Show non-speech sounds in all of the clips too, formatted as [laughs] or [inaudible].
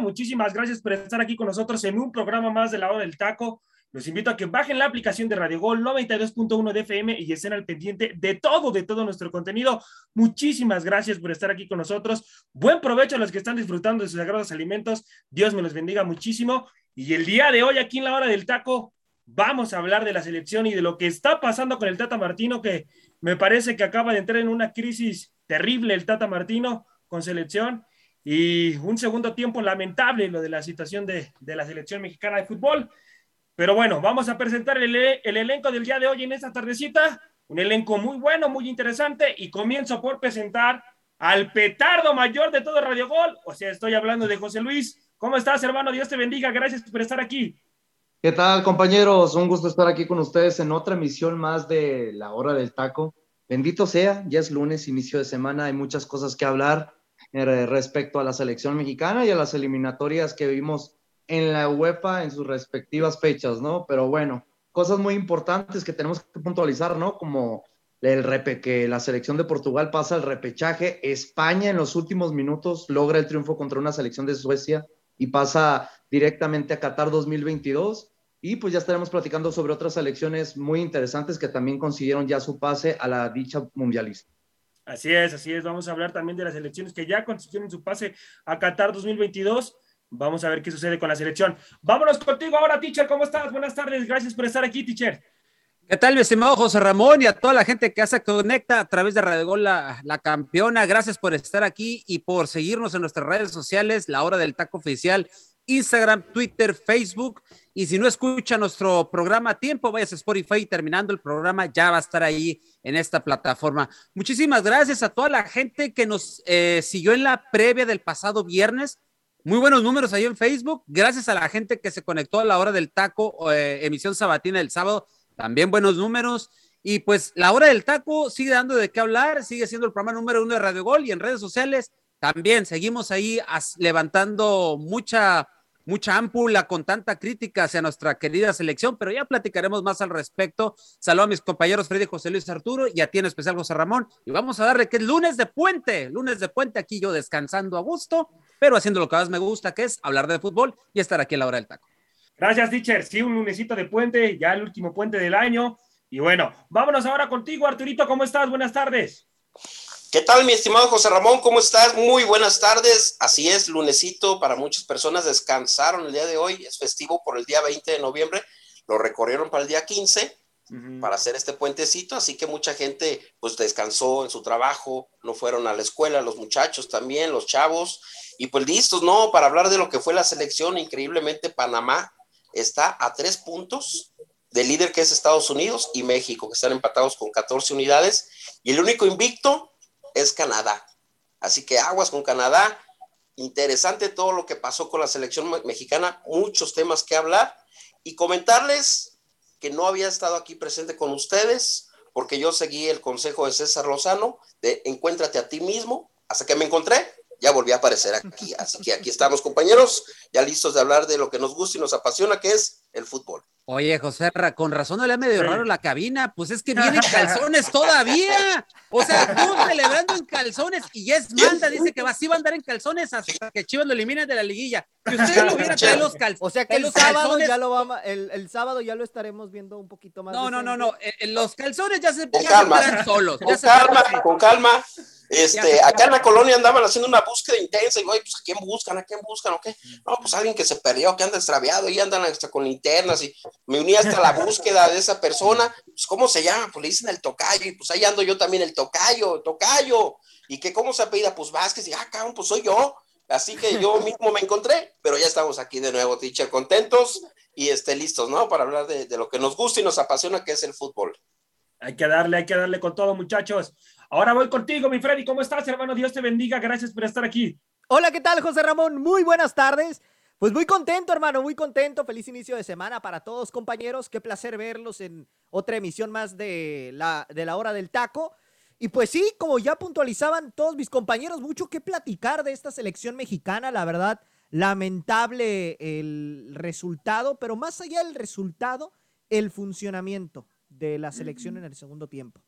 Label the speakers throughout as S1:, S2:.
S1: Muchísimas gracias por estar aquí con nosotros en un programa más de la hora del taco. Los invito a que bajen la aplicación de Radio Gol 92.1 de FM y estén al pendiente de todo, de todo nuestro contenido. Muchísimas gracias por estar aquí con nosotros. Buen provecho a los que están disfrutando de sus sagrados alimentos. Dios me los bendiga muchísimo. Y el día de hoy, aquí en la hora del taco, vamos a hablar de la selección y de lo que está pasando con el Tata Martino, que me parece que acaba de entrar en una crisis terrible el Tata Martino con selección y un segundo tiempo lamentable lo de la situación de, la selección mexicana de fútbol. Pero bueno, vamos a presentar el, el, elenco del día de hoy en esta tardecita. Un elenco muy bueno, muy interesante. Y comienzo por presentar al petardo mayor de todo Radio Gol. O sea, estoy hablando de José Luis. ¿Cómo estás, hermano? Dios te bendiga. Gracias por estar aquí.
S2: ¿Qué tal, compañeros? Un gusto estar aquí con ustedes en otra emisión más de La Hora del Taco. Bendito sea, ya es lunes, inicio de semana, hay muchas cosas que hablar respecto a la selección mexicana y a las eliminatorias que vimos en la UEFA en sus respectivas fechas, ¿no? Pero bueno, cosas muy importantes que tenemos que puntualizar, ¿no? Como el repe, que la selección de Portugal pasa al repechaje, España en los últimos minutos logra el triunfo contra una selección de Suecia y pasa directamente a Qatar 2022. Y pues ya estaremos platicando sobre otras selecciones muy interesantes que también consiguieron ya su pase a la dicha mundialista.
S1: Así es, así es. Vamos a hablar también de las elecciones que ya consiguieron su pase a Qatar 2022. Vamos a ver qué sucede con la selección. Vámonos contigo ahora, teacher. ¿Cómo estás? Buenas tardes. Gracias por estar aquí, teacher.
S3: ¿Qué tal, mi estimado José Ramón y a toda la gente que se conecta a través de Radio Gol la, la, campeona? Gracias por estar aquí y por seguirnos en nuestras redes sociales, La Hora del Taco Oficial Instagram, Twitter, Facebook. Y si no escucha nuestro programa a tiempo, vaya a Spotify terminando el programa, ya va a estar ahí en esta plataforma. Muchísimas gracias a toda la gente que nos eh, siguió en la previa del pasado viernes. Muy buenos números ahí en Facebook. Gracias a la gente que se conectó a la hora del taco, eh, emisión sabatina del sábado. También buenos números. Y pues la hora del taco sigue dando de qué hablar, sigue siendo el programa número uno de Radio Gol y en redes sociales también seguimos ahí levantando mucha, mucha ámpula con tanta crítica hacia nuestra querida selección, pero ya platicaremos más al respecto. Saludo a mis compañeros Freddy José Luis Arturo y a ti en especial José Ramón. Y vamos a darle que es lunes de puente, lunes de puente aquí yo descansando a gusto, pero haciendo lo que más me gusta, que es hablar de fútbol y estar aquí a la hora del taco.
S1: Gracias, teacher. Sí, un lunesito de puente, ya el último puente del año. Y bueno, vámonos ahora contigo, Arturito. ¿Cómo estás? Buenas tardes.
S4: ¿Qué tal, mi estimado José Ramón? ¿Cómo estás? Muy buenas tardes. Así es, lunesito para muchas personas descansaron el día de hoy. Es festivo por el día 20 de noviembre. Lo recorrieron para el día 15 para hacer este puentecito. Así que mucha gente pues descansó en su trabajo, no fueron a la escuela, los muchachos también, los chavos. Y pues listos, ¿no? Para hablar de lo que fue la selección, increíblemente Panamá está a tres puntos del líder que es Estados Unidos y México, que están empatados con 14 unidades. Y el único invicto es Canadá. Así que aguas con Canadá. Interesante todo lo que pasó con la selección mexicana, muchos temas que hablar y comentarles que no había estado aquí presente con ustedes porque yo seguí el consejo de César Lozano de encuéntrate a ti mismo, hasta que me encontré, ya volví a aparecer aquí. Así que aquí estamos compañeros, ya listos de hablar de lo que nos gusta y nos apasiona, que es el fútbol.
S3: Oye, José, con razón no le ha medio raro la cabina, pues es que vienen [laughs] calzones todavía. O sea, tú celebrando en calzones y es manda, dice que va, sí va a andar en calzones hasta que Chivas lo eliminen de la liguilla. Que usted lo hubiera traído los calzones.
S5: O sea que el sábado ya lo vamos, el, sábado ya lo estaremos viendo un poquito más.
S3: No, no, no, no, eh, eh, los calzones ya se,
S4: con calma.
S3: solos.
S4: Con calma, con calma. Este, acá en la colonia andaban haciendo una búsqueda intensa y, oye, pues, ¿a quién buscan? ¿A quién buscan? ¿O qué? No, pues alguien que se perdió, que anda extraviado y andan hasta con linternas y me uní hasta la búsqueda de esa persona. Pues, ¿cómo se llama? Pues le dicen el tocayo y pues ahí ando yo también, el tocayo, tocayo. ¿Y que cómo se apellida? Pues Vázquez y, ah, cabrón, pues soy yo. Así que yo mismo me encontré, pero ya estamos aquí de nuevo, teacher, contentos y este, listos, ¿no? Para hablar de, de lo que nos gusta y nos apasiona, que es el fútbol.
S1: Hay que darle, hay que darle con todo, muchachos. Ahora voy contigo, mi Freddy. ¿Cómo estás, hermano? Dios te bendiga. Gracias por estar aquí.
S5: Hola, ¿qué tal, José Ramón? Muy buenas tardes. Pues muy contento, hermano, muy contento. Feliz inicio de semana para todos, compañeros. Qué placer verlos en otra emisión más de la, de la hora del taco. Y pues sí, como ya puntualizaban todos mis compañeros, mucho que platicar de esta selección mexicana, la verdad, lamentable el resultado, pero más allá del resultado, el funcionamiento de la selección en el segundo tiempo.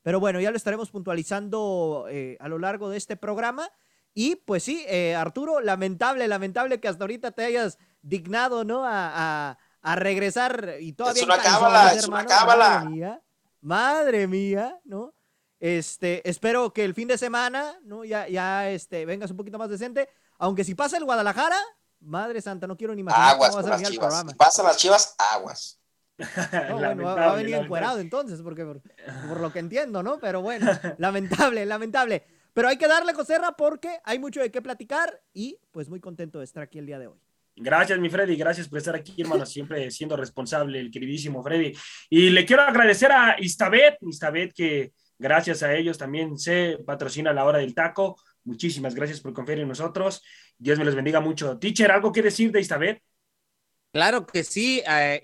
S5: Pero bueno, ya lo estaremos puntualizando eh, a lo largo de este programa. Y pues sí, eh, Arturo, lamentable, lamentable que hasta ahorita te hayas dignado, ¿no? A, a, regresar y todavía...
S4: Es una cábala, es una cábala.
S5: Madre mía, madre mía, ¿no? Este, espero que el fin de semana, ¿no? Ya, ya este, vengas un poquito más decente. Aunque si pasa el Guadalajara, madre santa, no quiero ni imaginar
S4: aguas
S5: cómo
S4: va a
S5: ser
S4: ser
S5: el
S4: las chivas. Pasan las chivas, aguas.
S5: No, bueno, va, va a venir encuerado entonces, porque por, por, lo que entiendo, ¿no? Pero bueno, lamentable, lamentable. Pero hay que darle coserra porque hay mucho de qué platicar y pues muy contento de estar aquí el día de hoy.
S1: Gracias, mi Freddy, gracias por estar aquí, hermano, siempre siendo responsable, el queridísimo Freddy. Y le quiero agradecer a Istabet, Istabet que gracias a ellos también se patrocina la hora del taco. Muchísimas gracias por confiar en nosotros. Dios me los bendiga mucho. Teacher, ¿algo que decir de Istabet?
S3: Claro que sí, eh,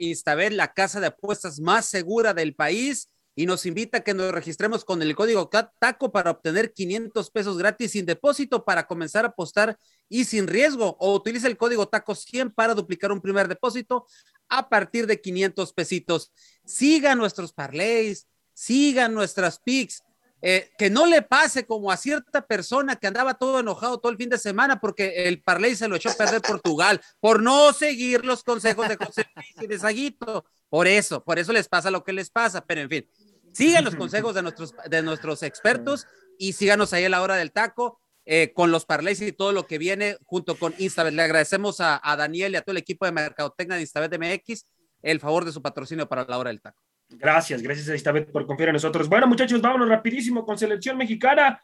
S3: la casa de apuestas más segura del país, y nos invita a que nos registremos con el código TACO para obtener 500 pesos gratis sin depósito para comenzar a apostar y sin riesgo, o utiliza el código TACO 100 para duplicar un primer depósito a partir de 500 pesitos. Sigan nuestros parlays, sigan nuestras pics, eh, que no le pase como a cierta persona que andaba todo enojado todo el fin de semana porque el parlay se lo echó a perder Portugal por no seguir los consejos de José Luis y de Saguito. Por eso, por eso les pasa lo que les pasa. Pero en fin, sigan los [laughs] consejos de nuestros, de nuestros expertos y síganos ahí a la hora del taco. Eh, con los parlays y todo lo que viene junto con Instabet. Le agradecemos a, a Daniel y a todo el equipo de Mercadotecnia de Instabet MX el favor de su patrocinio para la hora del taco.
S1: Gracias, gracias a esta vez por confiar en nosotros. Bueno, muchachos, vámonos rapidísimo con selección mexicana.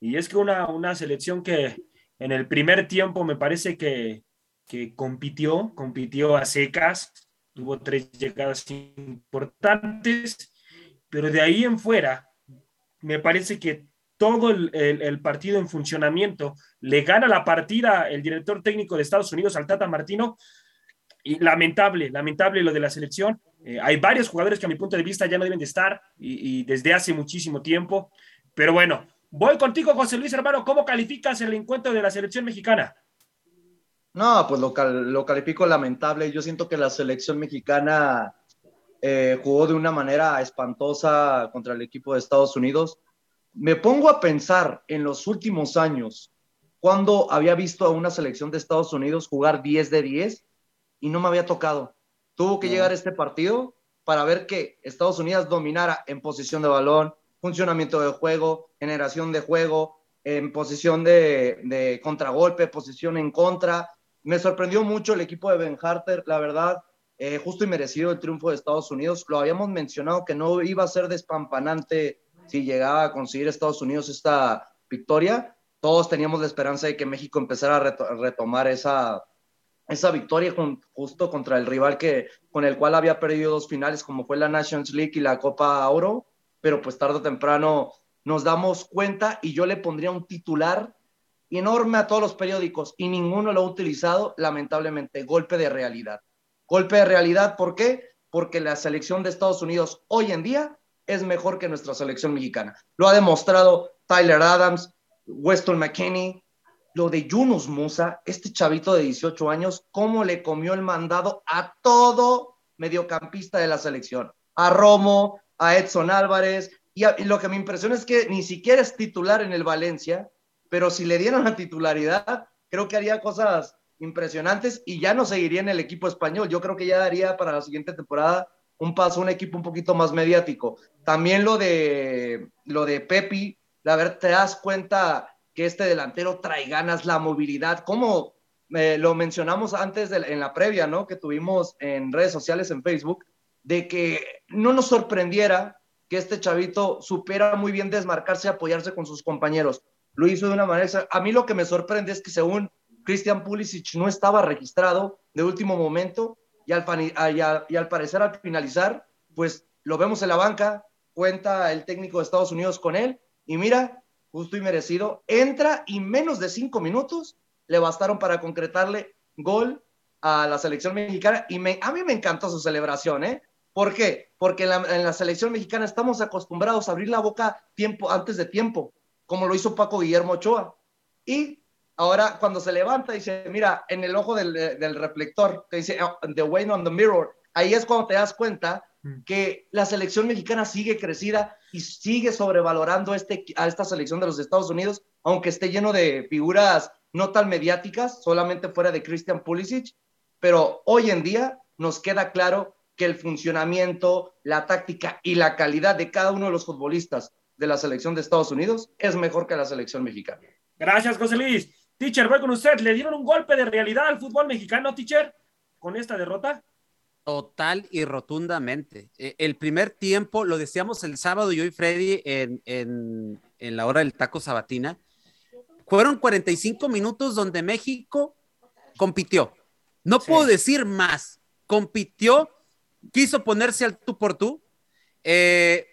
S1: Y es que una, una selección que en el primer tiempo me parece que, que compitió, compitió a secas, tuvo tres llegadas importantes, pero de ahí en fuera, me parece que todo el, partido en funcionamiento le gana la partida el director técnico de Estados Unidos, al Tata Martino, y lamentable, lamentable lo de la selección. Eh, hay varios jugadores que a mi punto de vista ya no deben de estar y, desde hace muchísimo tiempo. Pero bueno, voy contigo, José Luis, hermano. ¿Cómo calificas el encuentro de la selección mexicana?
S2: No, pues lo, lo califico lamentable. Yo siento que la selección mexicana eh, jugó de una manera espantosa contra el equipo de Estados Unidos. Me pongo a pensar en los últimos años, cuando había visto a una selección de Estados Unidos jugar 10 de 10 y no me había tocado. Tuvo que llegar este partido para ver que Estados Unidos dominara en posición de balón, funcionamiento de juego, generación de juego, en posición de, de contragolpe, posición en contra. Me sorprendió mucho el equipo de Ben Harter, la verdad, eh, justo y merecido el triunfo de Estados Unidos. Lo habíamos mencionado que no iba a ser despampanante si llegaba a conseguir Estados Unidos esta victoria. Todos teníamos la esperanza de que México empezara a reto retomar esa, esa victoria justo contra el rival que, con el cual había perdido dos finales, como fue la Nations League y la Copa Oro, pero pues tarde o temprano nos damos cuenta y yo le pondría un titular enorme a todos los periódicos y ninguno lo ha utilizado, lamentablemente, golpe de realidad. Golpe de realidad, ¿por qué? Porque la selección de Estados Unidos hoy en día es mejor que nuestra selección mexicana. Lo ha demostrado Tyler Adams, Weston McKinney, lo de Yunus Musa, este chavito de 18 años, cómo le comió el mandado a todo mediocampista de la selección, a Romo, a Edson Álvarez, y, y, lo que me impresiona es que ni siquiera es titular en el Valencia, pero si le dieran la titularidad, creo que haría cosas impresionantes y ya no seguiría en el equipo español. Yo creo que ya daría para la siguiente temporada un paso, un equipo un poquito más mediático. También lo de, lo de Pepi, la verdad te das cuenta que este delantero trae ganas, la movilidad, como eh, lo mencionamos antes en la previa, ¿no? Que tuvimos en redes sociales, en Facebook, de que no nos sorprendiera que este chavito supiera muy bien desmarcarse y apoyarse con sus compañeros. Lo hizo de una manera. A mí lo que me sorprende es que según Christian Pulisic no estaba registrado de último momento y al, parecer al finalizar, pues lo vemos en la banca, cuenta el técnico de Estados Unidos con él y mira, justo y merecido, entra y menos de cinco minutos le bastaron para concretarle gol a la selección mexicana y a mí me encantó su celebración, ¿eh? ¿Por qué? Porque en la, selección mexicana estamos acostumbrados a abrir la boca tiempo antes de tiempo, como lo hizo Paco Guillermo Ochoa. Y ahora cuando se levanta dice, mira, en el ojo del, del reflector, que dice, oh, the way on the mirror, ahí es cuando te das cuenta mm. que la selección mexicana sigue crecida y sigue sobrevalorando este, a esta selección de los Estados Unidos, aunque esté lleno de figuras no tan mediáticas, solamente fuera de Christian Pulisic, pero hoy en día nos queda claro que el funcionamiento, la táctica y la calidad de cada uno de los futbolistas de la selección de Estados Unidos es mejor que la selección mexicana.
S1: Gracias, José Luis. Teacher, voy con usted. ¿Le dieron un golpe de realidad al fútbol mexicano, teacher, con esta derrota?
S3: Total y rotundamente. E, el primer tiempo, lo decíamos el sábado, yo y Freddy en, en, en la hora del taco sabatina, fueron 45 minutos donde México compitió. No puedo decir más. Compitió quiso ponerse al tú por tú. Eh,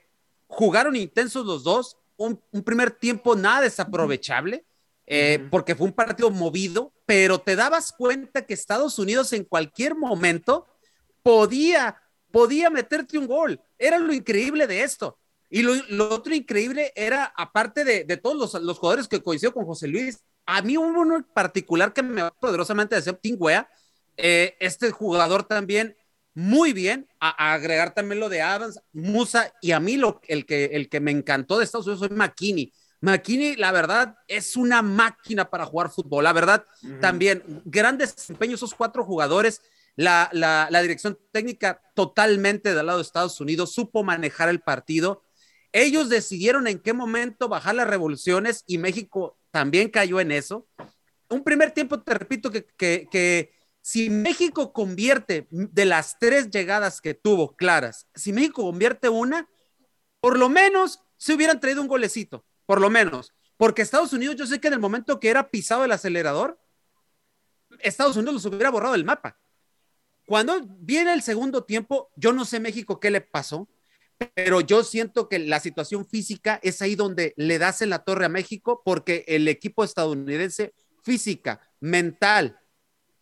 S3: jugaron intensos los dos. Un, primer tiempo nada desaprovechable, eh, porque fue un partido movido, pero te dabas cuenta que Estados Unidos en cualquier momento podía, podía meterte un gol. Era lo increíble de esto. Y lo, otro increíble era, aparte de, todos los, jugadores que coincidió con José Luis, a mí hubo uno en particular que me poderosamente decía Tim eh, este jugador también muy bien. A, agregar también lo de Adams, Musa y a mí lo, el, que, el que me encantó de Estados Unidos fue McKinney. McKinney, la verdad, es una máquina para jugar fútbol. La verdad, también grandes desempeños esos cuatro jugadores. La, la, la, dirección técnica totalmente del lado de Estados Unidos supo manejar el partido. Ellos decidieron en qué momento bajar las revoluciones y México también cayó en eso. Un primer tiempo, te repito, que, que, que si México convierte de las tres llegadas que tuvo claras, si México convierte una, por lo menos se hubieran traído un golecito, por lo menos. Porque Estados Unidos, yo sé que en el momento que era pisado el acelerador, Estados Unidos los hubiera borrado del mapa. Cuando viene el segundo tiempo, yo no sé México qué le pasó, pero yo siento que la situación física es ahí donde le das en la torre a México, porque el equipo estadounidense, física, mental,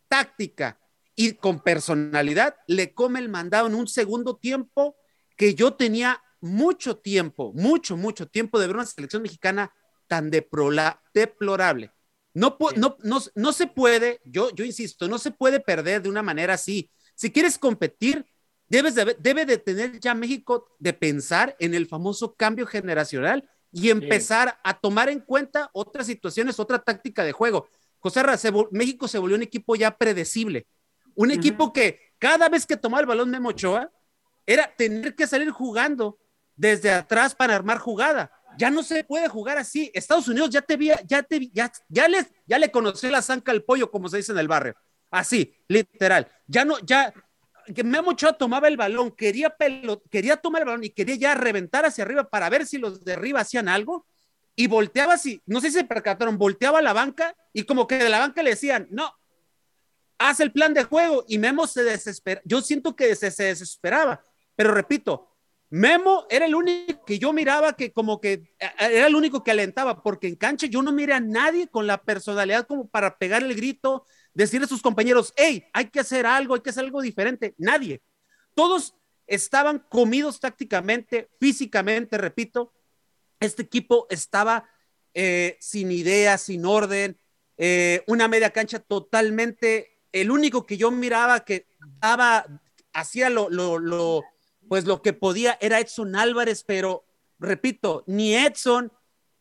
S3: táctica y con personalidad, le come el mandado en un segundo tiempo que yo tenía mucho tiempo, mucho, mucho tiempo de ver una selección mexicana tan deplorable. No, no, no, no se puede, yo, yo insisto, no se puede perder de una manera así. Si quieres competir, debes de, debe de tener ya México de pensar en el famoso cambio generacional y empezar a tomar en cuenta otras situaciones, otra táctica de juego. José México se volvió un equipo ya predecible. Un equipo que cada vez que tomaba el balón Memo Ochoa era tener que salir jugando desde atrás para armar jugada. Ya no se puede jugar así. Estados Unidos ya te vi, ya te ya, ya le, ya le conocí la zanca al pollo, como se dice en el barrio. Así, literal. Ya no, ya, que Memo Ochoa tomaba el balón, quería, quería tomar el balón y quería ya reventar hacia arriba para ver si los de arriba hacían algo y volteaba así, no sé si se percataron, volteaba a la banca y como que de la banca le decían, no, haz el plan de juego y Memo se desespera. Yo siento que se, desesperaba, pero repito, Memo era el único que yo miraba que como que eh, era el único que alentaba, porque en cancha yo no miré a nadie con la personalidad como para pegar el grito, decirle a sus compañeros, hey, hay que hacer algo, hay que hacer algo diferente. Nadie. Todos estaban comidos tácticamente, físicamente, repito, este equipo estaba eh, sin idea, sin orden, eh, una media cancha totalmente, el único que yo miraba que daba, hacía lo, lo, pues lo que podía era Edson Álvarez, pero repito, ni Edson,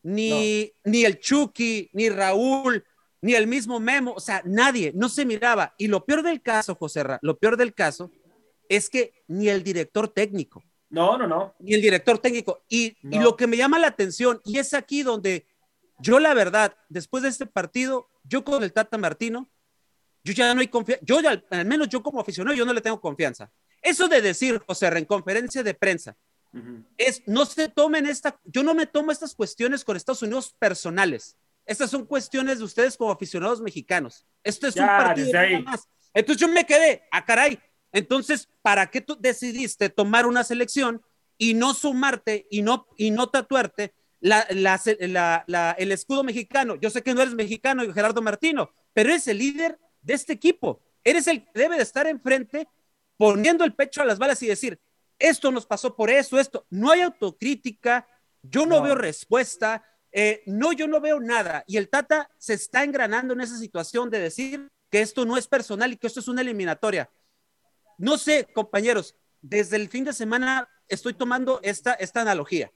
S3: ni, ni el Chucky, ni Raúl, ni el mismo Memo, o sea, nadie, no se miraba. Y lo peor del caso, José Ra, lo peor del caso es que ni el director técnico,
S1: No, no, no.
S3: Ni el director técnico. Y, lo que me llama la atención, y es aquí donde yo la verdad, después de este partido, yo con el Tata Martino, yo ya no hay confianza, yo ya, al menos yo como aficionado, yo no le tengo confianza. Eso de decir, José, en conferencia de prensa, es, no se tomen esta, yo no me tomo estas cuestiones con Estados Unidos personales. Estas son cuestiones de ustedes como aficionados mexicanos. Esto es un
S1: Ya,
S3: partido
S1: desde
S3: nada más. Entonces yo me quedé, a caray. Entonces, ¿para qué tú decidiste tomar una selección y no sumarte y no, y no tatuarte la, la, la- la- el escudo mexicano? Yo sé que no eres mexicano, Gerardo Martino, pero eres el líder de este equipo. Eres el que debe de estar enfrente poniendo el pecho a las balas y decir, esto nos pasó por eso, esto. No hay autocrítica, yo no,
S1: No.
S3: veo respuesta, eh, no, yo no veo nada. Y el Tata se está engranando en esa situación de decir que esto no es personal y que esto es una eliminatoria. No sé, compañeros, desde el fin de semana estoy tomando esta, esta analogía.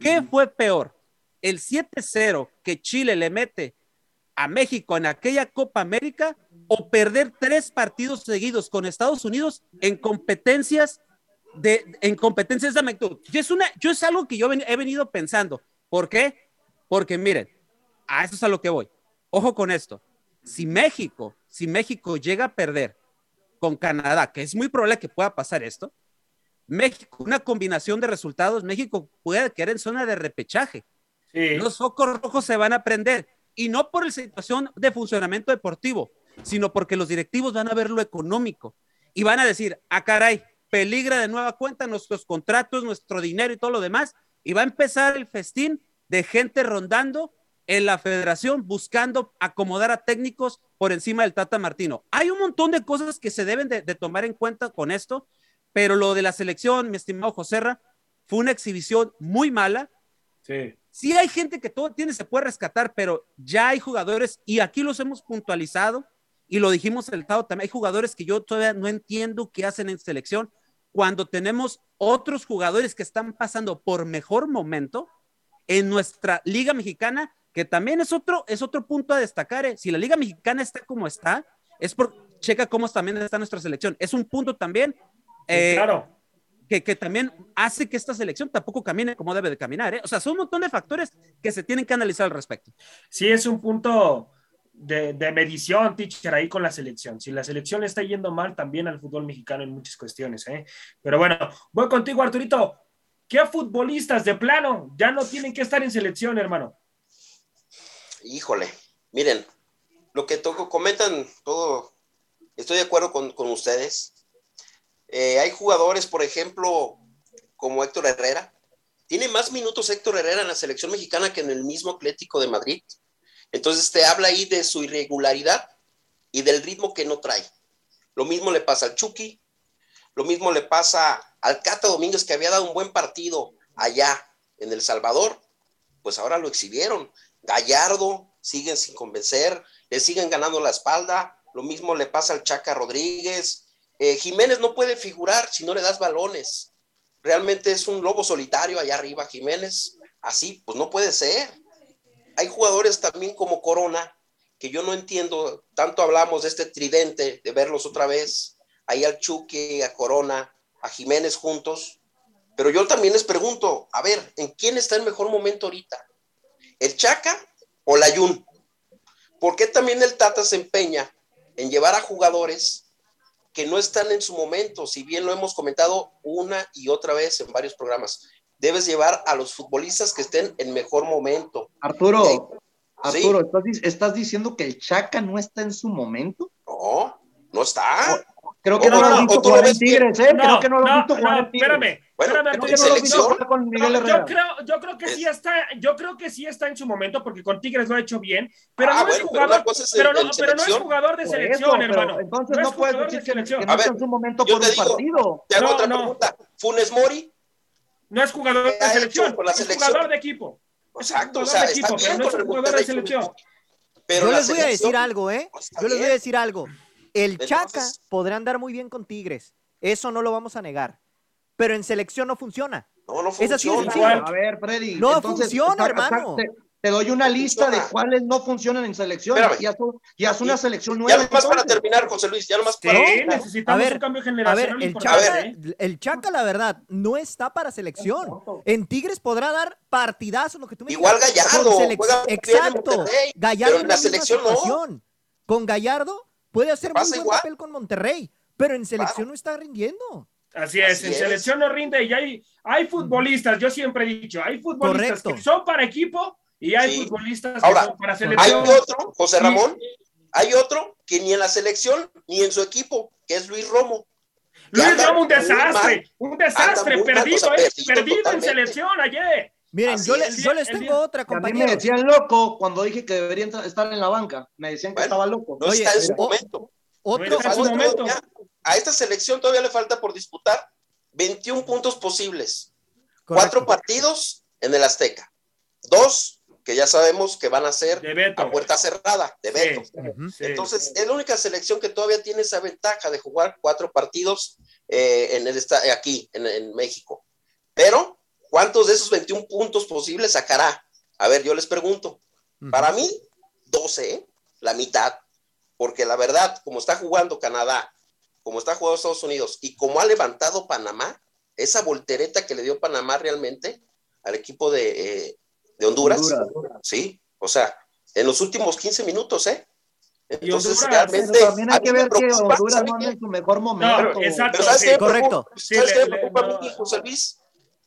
S3: ¿Qué fue peor? ¿El 7-0 que Chile le mete a México en aquella Copa América o perder tres partidos seguidos con Estados Unidos en competencias de en competencias de magnitud? Yo es una yo es algo que yo ven- he venido pensando. ¿Por qué? Porque miren, a eso es a lo que voy. Ojo con esto. Si México, si México llega a perder con Canadá, que es muy probable que pueda pasar esto, México, una combinación de resultados, México puede quedar en zona de repechaje.
S1: Sí.
S3: Los focos rojos se van a prender y no por la situación de funcionamiento deportivo, sino porque los directivos van a ver lo económico y van a decir, ah, caray, peligra de nueva cuenta nuestros contratos, nuestro dinero y todo lo demás, y va a empezar el festín de gente rondando en la federación buscando acomodar a técnicos por encima del Tata Martino. Hay un montón de cosas que se deben de, de tomar en cuenta con esto, pero lo de la selección, mi estimado Joserra, fue una exhibición muy mala,
S1: Sí.
S3: Sí hay gente que todo tiene, se puede rescatar, pero ya hay jugadores, y aquí los hemos puntualizado, y lo dijimos el sábado también, hay jugadores que yo todavía no entiendo qué hacen en selección cuando tenemos otros jugadores que están pasando por mejor momento en nuestra liga mexicana, que también es otro, es otro punto a destacar. ¿eh? Si la liga mexicana está como está, es por, checa cómo también está nuestra selección. Es un punto también eh,
S1: claro.
S3: que, que también hace que esta selección tampoco camine como debe de caminar. ¿eh? O sea, son un montón de factores que se tienen que analizar al respecto.
S1: Sí, es un punto de, de medición, teacher, ahí con la selección. Si la selección le está yendo mal, también al fútbol mexicano en muchas cuestiones. ¿eh? Pero bueno, voy contigo, Arturito. ¿Qué futbolistas de plano ya no tienen que estar en selección, hermano?
S4: Híjole, miren, lo que toco, comentan todo, estoy de acuerdo con, con ustedes. Eh, hay jugadores, por ejemplo, como Héctor Herrera. Tiene más minutos Héctor Herrera en la selección mexicana que en el mismo Atlético de Madrid. Entonces te habla ahí de su irregularidad y del ritmo que no trae. Lo mismo le pasa al Chucky, lo mismo le pasa al Cata Domínguez que había dado un buen partido allá en El Salvador, pues ahora lo exhibieron. Gallardo siguen sin convencer, le siguen ganando la espalda, lo mismo le pasa al Chaca Rodríguez. Eh, Jiménez no puede figurar si no le das balones. Realmente es un lobo solitario allá arriba, Jiménez. Así, pues no puede ser. Hay jugadores también como Corona, que yo no entiendo, tanto hablamos de este tridente, de verlos otra vez, ahí al Chucky, a Corona, a Jiménez juntos, pero yo también les pregunto, a ver, ¿en quién está el mejor momento ahorita? ¿El Chaca o la Yun? ¿Por qué también el Tata se empeña en llevar a jugadores que no están en su momento? Si bien lo hemos comentado una y otra vez en varios programas, debes llevar a los futbolistas que estén en mejor momento.
S2: Arturo,
S4: Sí.
S2: Arturo, ¿estás, di- estás diciendo que el Chaca no está en su momento?
S4: No, no está.
S2: Creo que no lo has visto jugar en. Tigres, ¿eh? Creo que no lo has visto jugar
S1: no,
S2: en Tigres.
S1: espérame,
S4: Bueno,
S1: espérame, Arturo,
S2: no lo con Miguel Herrera.
S1: yo creo, yo creo que sí está, yo creo que sí está en su momento porque con Tigres lo ha hecho bien, pero
S4: Ah,
S1: no es
S4: bueno,
S1: jugador, pero no, pero no es jugador de selección,
S2: eso,
S1: hermano.
S2: Entonces
S1: No
S2: no,
S1: es
S2: puedes
S1: jugador de
S2: decir que,
S1: selección.
S2: que no
S4: A
S2: está
S4: ver,
S2: en su momento por
S4: te
S2: un partido.
S4: Te hago otra pregunta. Funes Mori,
S1: No es jugador
S4: ¿Qué ha
S1: de selección, es
S4: selección?
S1: jugador de equipo. Es
S4: exacto, o
S1: jugador
S4: sea,
S1: de
S4: está
S1: equipo, pero no es jugador de selección.
S4: pero
S5: Yo
S4: la
S5: les voy a decir algo, ¿eh?
S4: está
S5: Yo les voy a decir algo. El Chaca podrá andar muy bien con Tigres. Eso no lo vamos a negar. Pero en selección no funciona.
S4: No, no
S5: Es así de
S4: funciona.
S5: sencillo.
S1: Igual.
S2: A ver, Freddy.
S5: No
S2: entonces,
S5: funciona,
S2: saca-
S5: hermano.
S2: saca- te doy una lista de cuáles no funcionan en selección.
S4: Espérame.
S2: Y haz, y haz una selección
S4: Ya
S2: nueva.
S4: nomás para terminar, José Luis, ya nomás
S1: Sí,
S4: para terminar.
S1: necesitamos
S5: A ver,
S1: un cambio
S5: A ver,
S1: generacional
S5: el Chaca,
S1: ¿eh?
S5: el Chaca, la verdad, no está para selección. En Tigres podrá dar partidazos, lo que tú me
S4: Igual
S5: digas.
S4: Gallardo, juega en
S5: Exacto. Gallardo
S4: pero en
S5: es
S4: la selección no.
S5: situación. Con Gallardo puede hacer muy buen
S4: igual.
S5: papel con Monterrey, pero en selección
S4: Claro.
S5: no está rindiendo.
S1: Así es,
S4: Así
S1: en
S4: es.
S1: selección no rinde y hay, hay futbolistas, yo siempre he dicho, hay futbolistas
S5: Correcto.
S1: que son para equipo y hay
S4: Sí.
S1: futbolistas que
S4: Ahora,
S1: son para
S4: Hay
S1: selección.
S4: otro, José Ramón, hay otro que ni en la selección ni en su equipo, que es Luis Romo.
S1: Luis Romo, un desastre,
S4: mal.
S1: un desastre,
S4: mal, o sea,
S1: eh,
S4: perdido
S1: perdido en
S4: totalmente.
S1: selección ayer.
S5: Miren,
S4: Así
S5: yo, le-
S4: es.
S5: yo les tengo otra,
S2: A mí me decían loco cuando dije que debería entrar- estar en la banca. Me decían que
S4: Bueno,
S2: estaba loco.
S4: No
S5: Oye,
S4: está en su momento.
S5: Otro,
S1: su
S4: Falta
S1: momento.
S4: todavía- a esta selección todavía le falta por disputar 21 puntos posibles. Cuatro partidos en el Azteca. Dos que ya sabemos que van a ser a puerta cerrada, de.
S1: Sí, sí.
S4: Entonces, es la única selección que todavía tiene esa ventaja de jugar cuatro partidos eh, en el aquí, en, en México. Pero, ¿cuántos de esos 21 puntos posibles sacará? A ver, yo les pregunto. Para mí, 12, ¿eh? la mitad. Porque la verdad, como está jugando Canadá, como está jugando Estados Unidos y como ha levantado Panamá, esa voltereta que le dio Panamá realmente al equipo de, eh, de Honduras,
S2: Honduras.
S4: sí, o sea, en los últimos 15 minutos, ¿eh? Entonces,
S1: Honduras,
S2: Pero
S4: realmente.
S2: también hay que ver que Honduras
S4: ¿sabe
S2: no en su mejor momento.
S1: exacto.
S4: Pero ¿sabes
S1: sí.
S4: qué me
S5: Correcto.
S4: preocupa?
S1: Sí,
S4: ¿Sabes
S1: le-
S4: qué me
S1: le-
S4: preocupa a
S1: no.
S4: mí, José Luis?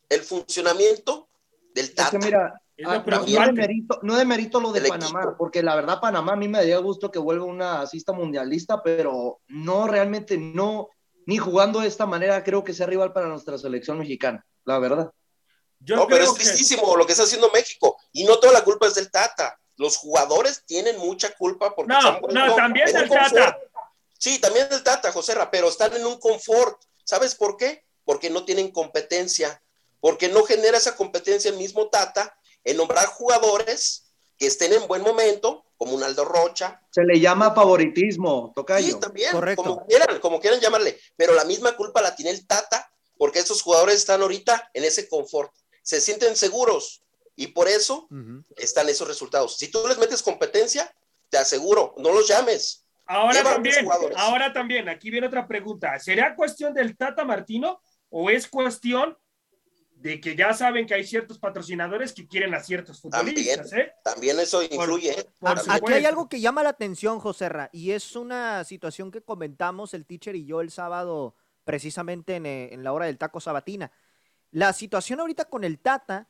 S4: El funcionamiento del
S2: Es
S4: Tata.
S2: que mira,
S1: Es
S2: ah, no, demerito, no demerito lo de Panamá,
S4: equipo.
S2: porque la verdad Panamá a mí me daría gusto que vuelva una asista mundialista, pero no realmente no, ni jugando de esta manera creo que sea rival para nuestra selección mexicana, la verdad.
S1: Yo
S4: no, pero es
S1: que-
S4: tristísimo lo que está haciendo México. Y no toda la culpa es del Tata. Los jugadores tienen mucha culpa porque
S1: No,
S4: han
S1: no,
S4: vuelto
S1: también
S4: en un
S1: del Tata.
S4: confort. Sí, también del Tata, José Ra, pero están en un confort. ¿Sabes por qué? Porque no tienen competencia. Porque no genera esa competencia el mismo Tata en nombrar jugadores que estén en buen momento, como un Aldo Rocha,
S2: Se le llama favoritismo, tocayo.
S4: Sí, también,
S5: Correcto.
S4: como quieran, como quieran llamarle, pero la misma culpa la tiene el Tata, porque estos jugadores están ahorita en ese confort, se sienten seguros y por eso están esos resultados. Si tú les metes competencia, te aseguro, no los llames.
S1: Ahora
S4: Lleva
S1: también, ahora también, aquí viene otra pregunta. ¿Será cuestión del Tata Martino o es cuestión de que ya saben que hay ciertos patrocinadores que quieren a ciertos futbolistas? ¿eh?
S4: También eso influye. ¿eh?
S1: por
S4: También.
S5: Aquí hay algo que llama la atención, José Ra, y es una situación que comentamos el teacher y yo el sábado, precisamente en, eh, en la hora del taco sabatina. La situación ahorita con el Tata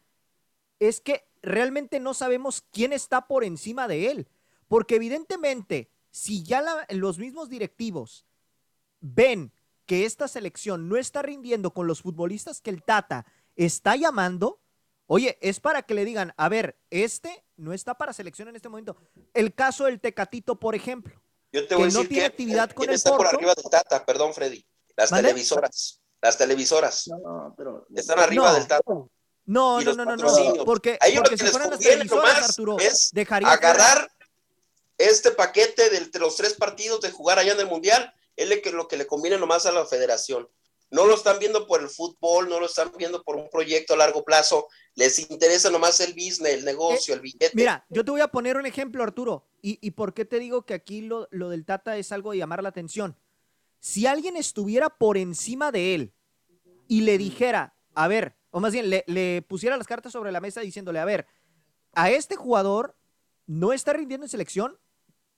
S5: es que realmente no sabemos quién está por encima de él, porque evidentemente, si ya la- los mismos directivos ven que esta selección no está rindiendo con los futbolistas que el Tata está llamando, oye, es para que le digan, a ver, este no está para selección en este momento. El caso del Tecatito, por ejemplo.
S4: Yo te
S5: que no tiene
S4: que
S5: actividad con
S4: ¿quién
S5: el
S4: está por arriba del Tata, perdón, Freddy. Las televisoras, las televisoras
S2: No, pero-
S4: están arriba
S5: No.
S4: del Tata.
S5: No, no, no, no, no, porque,
S4: A ellos
S5: porque
S4: lo que
S5: si
S4: les
S5: fueran las
S4: conviene
S5: televisoras,
S4: nomás
S5: Arturo,
S4: es
S5: fuera-
S4: agarrar este paquete de, los tres partidos de jugar allá en el Mundial, es lo que, le conviene nomás a la federación. No lo están viendo por el fútbol, no lo están viendo por un proyecto a largo plazo, les interesa nomás el business, el negocio, el billete.
S5: Eh, Mira, yo te voy a poner un ejemplo, Arturo. ¿Y, y por qué te digo que aquí lo, lo del Tata es algo de llamar la atención? Si alguien estuviera por encima de él y le dijera, a ver, o más bien le, le pusiera las cartas sobre la mesa diciéndole, a ver, a este jugador no está rindiendo en selección,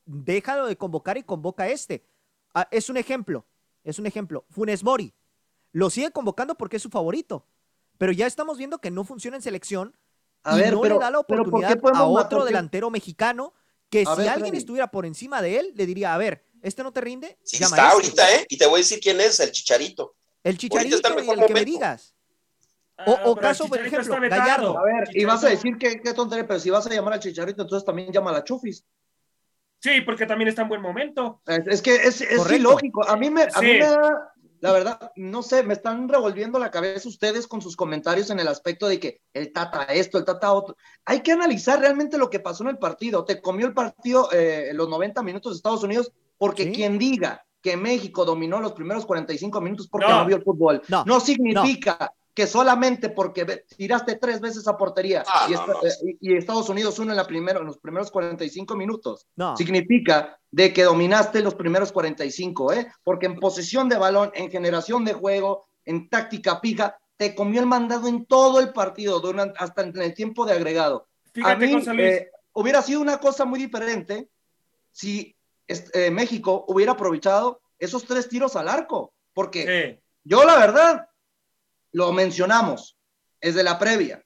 S5: déjalo de convocar y convoca a este. Ah, es un ejemplo, es un ejemplo. Funes Mori lo sigue convocando porque es su favorito, pero ya estamos viendo que no funciona en selección
S2: A
S5: y
S2: ver,
S5: no
S2: pero,
S5: le da la
S2: pero ¿por qué
S5: oportunidad a
S2: matar-
S5: otro delantero mexicano que si
S2: ver,
S5: alguien
S2: Freddy.
S5: estuviera por encima de él, le diría, a ver, este no te rinde,
S4: Sí
S5: llama
S4: está
S5: este".
S4: ahorita, ¿eh? Y te voy a decir quién es, el Chicharito.
S5: El chicharito
S4: está en
S5: y
S4: mejor
S5: el que me
S4: momento.
S5: digas.
S1: Ah,
S5: O- o caso,
S1: el
S5: por ejemplo. Gallardo.
S2: A ver, y vas a decir que qué tontería, pero si vas a llamar al Chicharito, entonces también llama a la Chufis.
S1: Sí, porque también está en buen momento.
S2: Es, es que es, es ilógico. A mí, me, a mí me da, la verdad, no sé, me están revolviendo la cabeza ustedes con sus comentarios en el aspecto de que el Tata esto, el Tata otro. Hay que analizar realmente lo que pasó en el partido. Te comió el partido eh, en los 90 minutos de Estados Unidos, porque
S5: Sí.
S2: quien diga que México dominó los primeros 45 minutos porque
S1: No.
S2: no, vio el fútbol,
S5: No,
S2: no, significa que solamente porque tiraste tres veces a portería
S4: Ah,
S2: y,
S4: no,
S2: esta-
S4: no.
S2: eh, y- y Estados Unidos uno en, la primero, en los primeros 45 minutos,
S5: No.
S2: significa de que dominaste los primeros 45, ¿eh? Porque en posesión de balón, en generación de juego, en táctica fija, te comió el mandado en todo el partido, durante, hasta en el tiempo de agregado.
S1: Fíjate,
S2: A mí,
S1: José Luis.
S2: eh, hubiera sido una cosa muy diferente si eh, México hubiera aprovechado esos tres tiros al arco, porque
S1: Sí.
S2: yo la verdad, lo mencionamos desde la previa.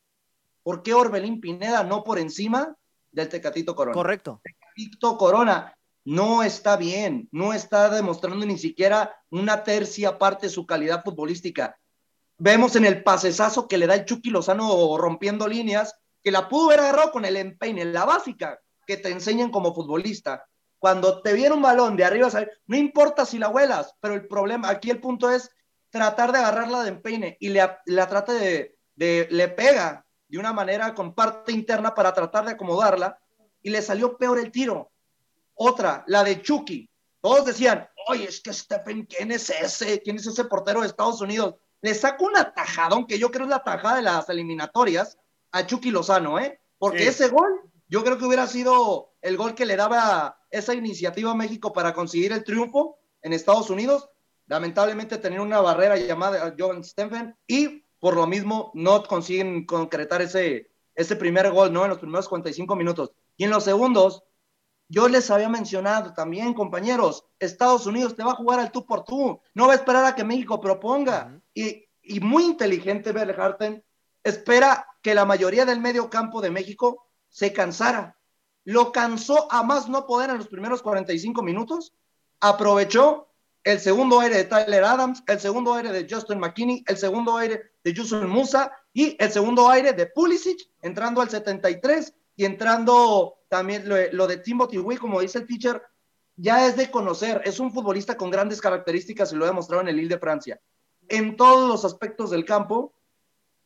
S2: ¿Por qué Orbelín Pineda no por encima del Tecatito Corona?
S5: Correcto.
S2: Tecatito Corona no está bien, no está demostrando ni siquiera una tercia parte de su calidad futbolística. Vemos en el pasesazo que le da el Chucky Lozano rompiendo líneas, que la pudo haber agarrado con el empeine, la básica que te enseñan como futbolista. Cuando te viene un balón de arriba, no importa si la vuelas, pero el problema, aquí el punto es tratar de agarrarla de empeine y le, la trata de, de, le pega de una manera con parte interna para tratar de acomodarla y le salió peor el tiro. Otra, la de Chucky. Todos decían, oye, es que Stephen, ¿quién es ese? ¿Quién es ese portero de Estados Unidos? Le saca un atajadón, que yo creo es la tajada de las eliminatorias, a Chucky Lozano, ¿eh? Porque
S1: Sí.
S2: ese gol, yo creo que hubiera sido el gol que le daba esa iniciativa a México para conseguir el triunfo en Estados Unidos. Lamentablemente tener una barrera llamada John Stephen y por lo mismo no consiguen concretar ese, ese primer gol, ¿no? En los primeros 45 minutos. Y en los segundos, yo les había mencionado también, compañeros, Estados Unidos te va a jugar al tú por tú, no va a esperar a que México proponga.
S5: Ujú.
S2: y, y muy inteligente Berharten, espera que la mayoría del medio campo de México se cansara. Lo cansó a más no poder en los primeros 45 minutos, aprovechó el segundo aire de Tyler Adams, el segundo aire de Justin McKinney, el segundo aire de Yusun Musa y el segundo aire de Pulisic, entrando al 73 y entrando también lo, de Timothy Wee, como dice el teacher, ya es de conocer, es un futbolista con grandes características y lo ha demostrado en el Lille de Francia. En todos los aspectos del campo,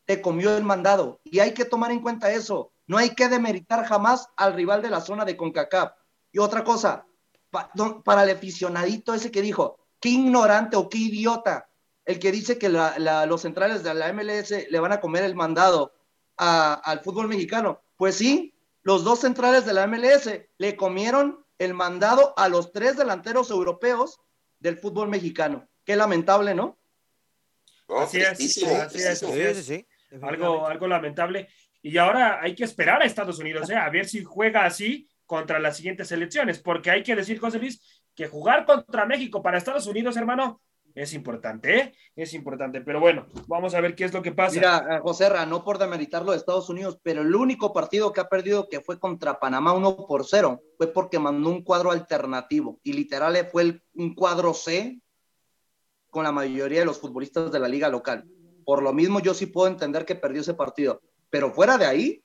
S2: te comió el mandado y hay que tomar en cuenta eso. No hay que demeritar jamás al rival de la zona de CONCACAF. Y otra cosa, pa- don- para el aficionadito ese que dijo, qué ignorante o qué idiota, el que dice que la- la- los centrales de la MLS le van a comer el mandado a- al fútbol mexicano. Pues sí, los dos centrales de la MLS le comieron el mandado a los tres delanteros europeos del fútbol mexicano. Qué lamentable, ¿no?
S4: No,
S1: Así es, así es,
S4: tristísimo.
S1: así
S5: Sí, sí, sí.
S1: algo, algo lamentable. Y ahora hay que esperar a Estados Unidos, ¿eh? a ver si juega así contra las siguientes elecciones, porque hay que decir, José Luis, que jugar contra México para Estados Unidos, hermano, es importante, ¿eh? Es importante. Pero bueno, vamos a ver qué es lo que pasa.
S2: Mira, eh, José Ra, no por demeritarlo de Estados Unidos, pero el único partido que ha perdido que fue contra Panamá 1 por 0 fue porque mandó un cuadro alternativo y literal eh, fue un cuadro C con la mayoría de los futbolistas de la liga local. Por lo mismo, yo sí puedo entender que perdió ese partido, pero fuera de ahí,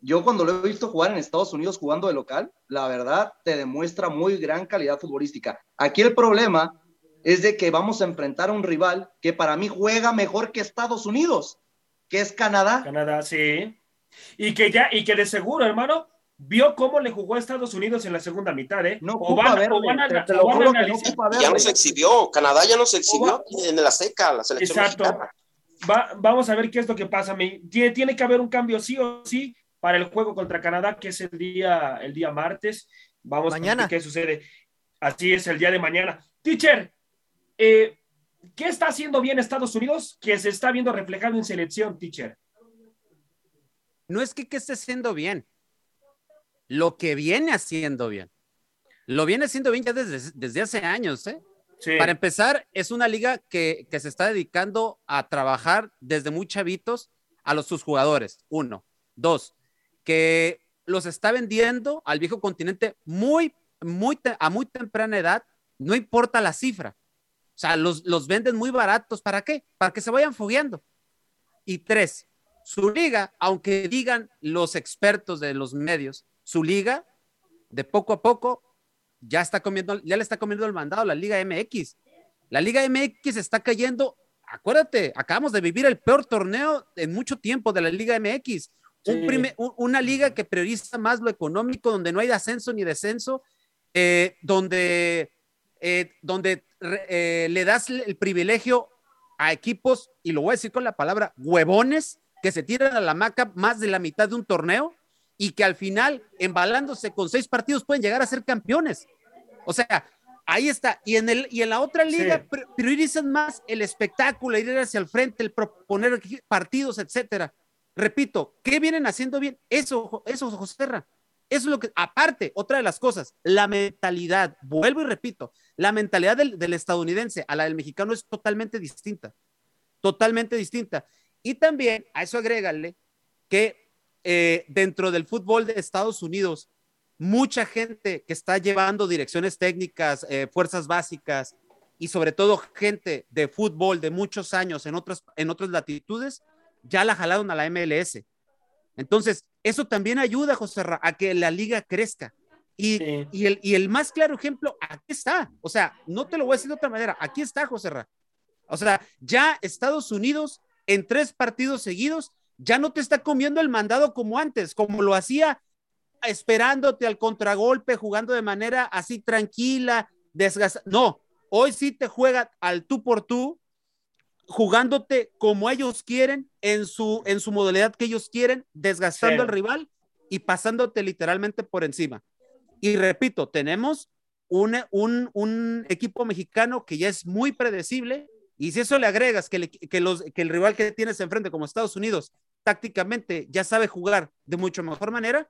S2: yo cuando lo he visto jugar en Estados Unidos jugando de local, la verdad te demuestra muy gran calidad futbolística. Aquí el problema es de que vamos a enfrentar a un rival que para mí juega mejor que Estados Unidos, que es Canadá.
S1: Canadá, sí. Y que ya, y que de seguro, hermano, vio cómo le jugó a Estados Unidos en la segunda mitad, ¿eh?
S2: No
S1: o
S2: ocupa
S1: van,
S2: verle,
S1: o van a,
S2: te, te
S1: o
S2: lo
S1: van a
S2: juro que no
S4: Ya nos exhibió, Canadá ya nos exhibió en el Azteca, la selección
S1: Exacto.
S4: mexicana.
S1: Va- vamos a ver qué es lo que pasa. Me- tiene, tiene que haber un cambio sí o sí para el juego contra Canadá, que es el día, el día martes. Vamos
S5: Mañana.
S1: a ver qué sucede. Así es, el día de mañana. Teacher, eh, ¿qué está haciendo bien Estados Unidos que se está viendo reflejado en selección, teacher?
S3: No es que, que esté haciendo bien, lo que viene haciendo bien. Lo viene haciendo bien ya desde, desde hace años, ¿eh? Para empezar, es una liga que, que se está dedicando a trabajar desde muy chavitos a los sus jugadores. Uno. Dos, que los está vendiendo al viejo continente muy, muy, a muy temprana edad, no importa la cifra. O sea, los, los venden muy baratos. ¿Para qué? Para que se vayan fogueando. Y tres, su liga, aunque digan los expertos de los medios, su liga, de poco a poco, ya está comiendo, ya le está comiendo el mandado a la Liga MX. La Liga MX está cayendo. Acuérdate, acabamos de vivir el peor torneo en mucho tiempo de la Liga MX. Un un- una liga que prioriza más lo económico, donde no hay ascenso ni descenso, eh, donde, eh, donde eh, le das el privilegio a equipos, y lo voy a decir con la palabra, huevones, que se tiran a la maca más de la mitad de un torneo y que al final, embalándose con seis partidos, pueden llegar a ser campeones. O sea, ahí está. Y en, el, y en la otra liga
S1: Sí.
S3: priorizan más el espectáculo, ir hacia el frente, el proponer partidos, etcétera. Repito, ¿qué vienen haciendo bien? Eso, eso, José Serra. Eso es lo que, aparte, otra de las cosas, la mentalidad, vuelvo y repito, la mentalidad del, del estadounidense a la del mexicano es totalmente distinta, totalmente distinta. Y también a eso agrégale que eh, dentro del fútbol de Estados Unidos, mucha gente que está llevando direcciones técnicas, eh, fuerzas básicas y sobre todo gente de fútbol de muchos años en otras, en otras latitudes, ya la jalaron a la MLS. Entonces, eso también ayuda, José Ra, a que la liga crezca. Y,
S1: Sí.
S3: y, el, y el más claro ejemplo, aquí está. O sea, no te lo voy a decir de otra manera. Aquí está, José Ra. O sea, ya Estados Unidos en tres partidos seguidos ya no te está comiendo el mandado como antes, como lo hacía esperándote al contragolpe, jugando de manera así tranquila, desgastada. No, hoy sí te juega al tú por tú, jugándote como ellos quieren, en su, en su modalidad que ellos quieren, desgastando
S1: Sí.
S3: al rival y pasándote literalmente por encima. Y repito, tenemos un, un, un equipo mexicano que ya es muy predecible, y si eso le agregas que, le- que, los, que el rival que tienes enfrente, como Estados Unidos, tácticamente ya sabe jugar de mucho mejor manera,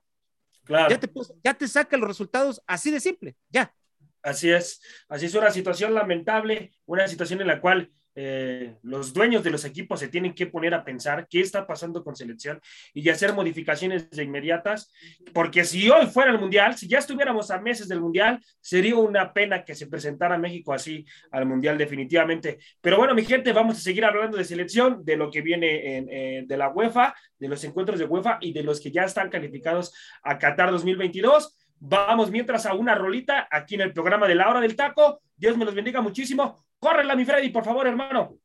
S1: Claro.
S3: ya te, ya te saca los resultados así de simple, ya.
S1: Así es, así es una situación lamentable, una situación en la cual eh, los dueños de los equipos se tienen que poner a pensar qué está pasando con selección y hacer modificaciones de inmediatas, porque si hoy fuera el Mundial, si ya estuviéramos a meses del Mundial, sería una pena que se presentara México así al Mundial definitivamente. Pero bueno, mi gente, vamos a seguir hablando de selección, de lo que viene en, eh, de la UEFA, de los encuentros de UEFA y de los que ya están calificados a Qatar 2022. Vamos mientras a una rolita aquí en el programa de la hora del taco. Dios me los bendiga muchísimo. Córrela, mi Freddy, por favor, hermano.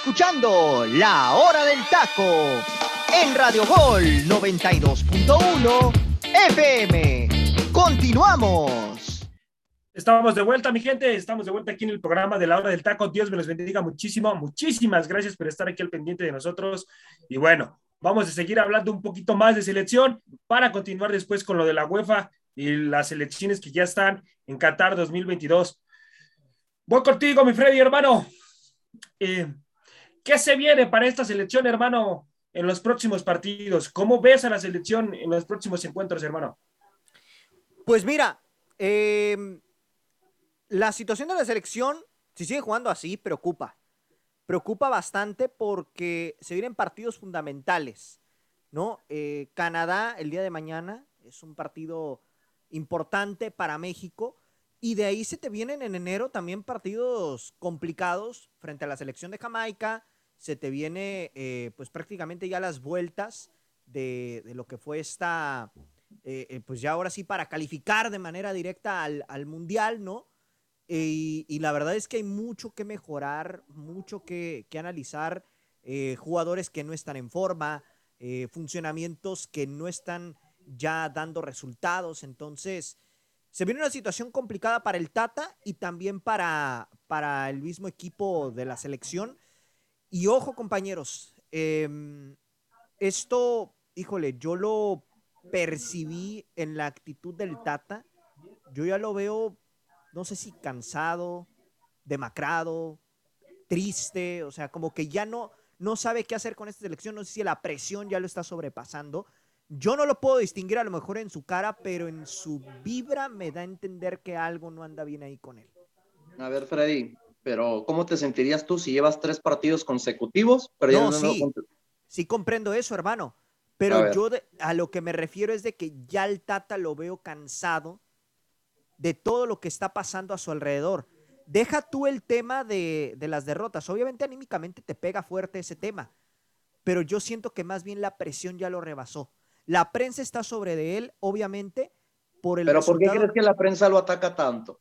S6: Escuchando La Hora del Taco en Radio Gol 92.1 FM. Continuamos.
S1: Estamos de vuelta, mi gente. Estamos de vuelta aquí en el programa de la hora del taco. Dios me los bendiga muchísimo. Muchísimas gracias por estar aquí al pendiente de nosotros. Y bueno, vamos a seguir hablando un poquito más de selección para continuar después con lo de la UEFA y las elecciones que ya están en Qatar 2022. Voy contigo, mi Freddy, hermano. Eh, ¿Qué se viene para esta selección, hermano, en los próximos partidos? ¿Cómo ves a la selección en los próximos encuentros, hermano?
S5: Pues mira, eh, la situación de la selección, si sigue jugando así, preocupa. Preocupa bastante porque se vienen partidos fundamentales, ¿no? Eh, Canadá el día de mañana es un partido importante para México y de ahí se te vienen en enero también partidos complicados frente a la selección de Jamaica, se te viene eh, pues prácticamente ya las vueltas de, lo que fue esta, eh, eh, pues ya ahora sí para calificar de manera directa al, al Mundial, ¿no? Y, la verdad es que hay mucho que mejorar, mucho que, que analizar, jugadores que no están en forma, funcionamientos que no están ya dando resultados, entonces se viene una situación complicada para el Tata y también para, para el mismo equipo de la selección. Y ojo, compañeros, em, esto, híjole, yo lo percibí en la actitud del Tata. Yo ya lo veo, no sé si cansado, demacrado, triste, o sea, como que ya no, no sabe qué hacer con esta selección. No sé si la presión ya lo está sobrepasando. Yo no lo puedo distinguir a lo mejor en su cara, pero en su vibra me da a entender que algo no anda bien ahí con él.
S2: A ver, Freddy, pero ¿cómo te sentirías tú si llevas tres partidos consecutivos? perdiendo
S5: No, sí. Sí comprendo eso, hermano. Pero yo de- a lo que me refiero es de que ya el Tata lo veo cansado de todo lo que está pasando a su alrededor. Deja tú el tema de, de las derrotas. Obviamente anímicamente te pega fuerte ese tema. Pero yo siento que más bien la presión ya lo rebasó. La prensa está sobre de él, obviamente, por el
S2: Pero ¿por qué crees que la prensa lo ataca tanto?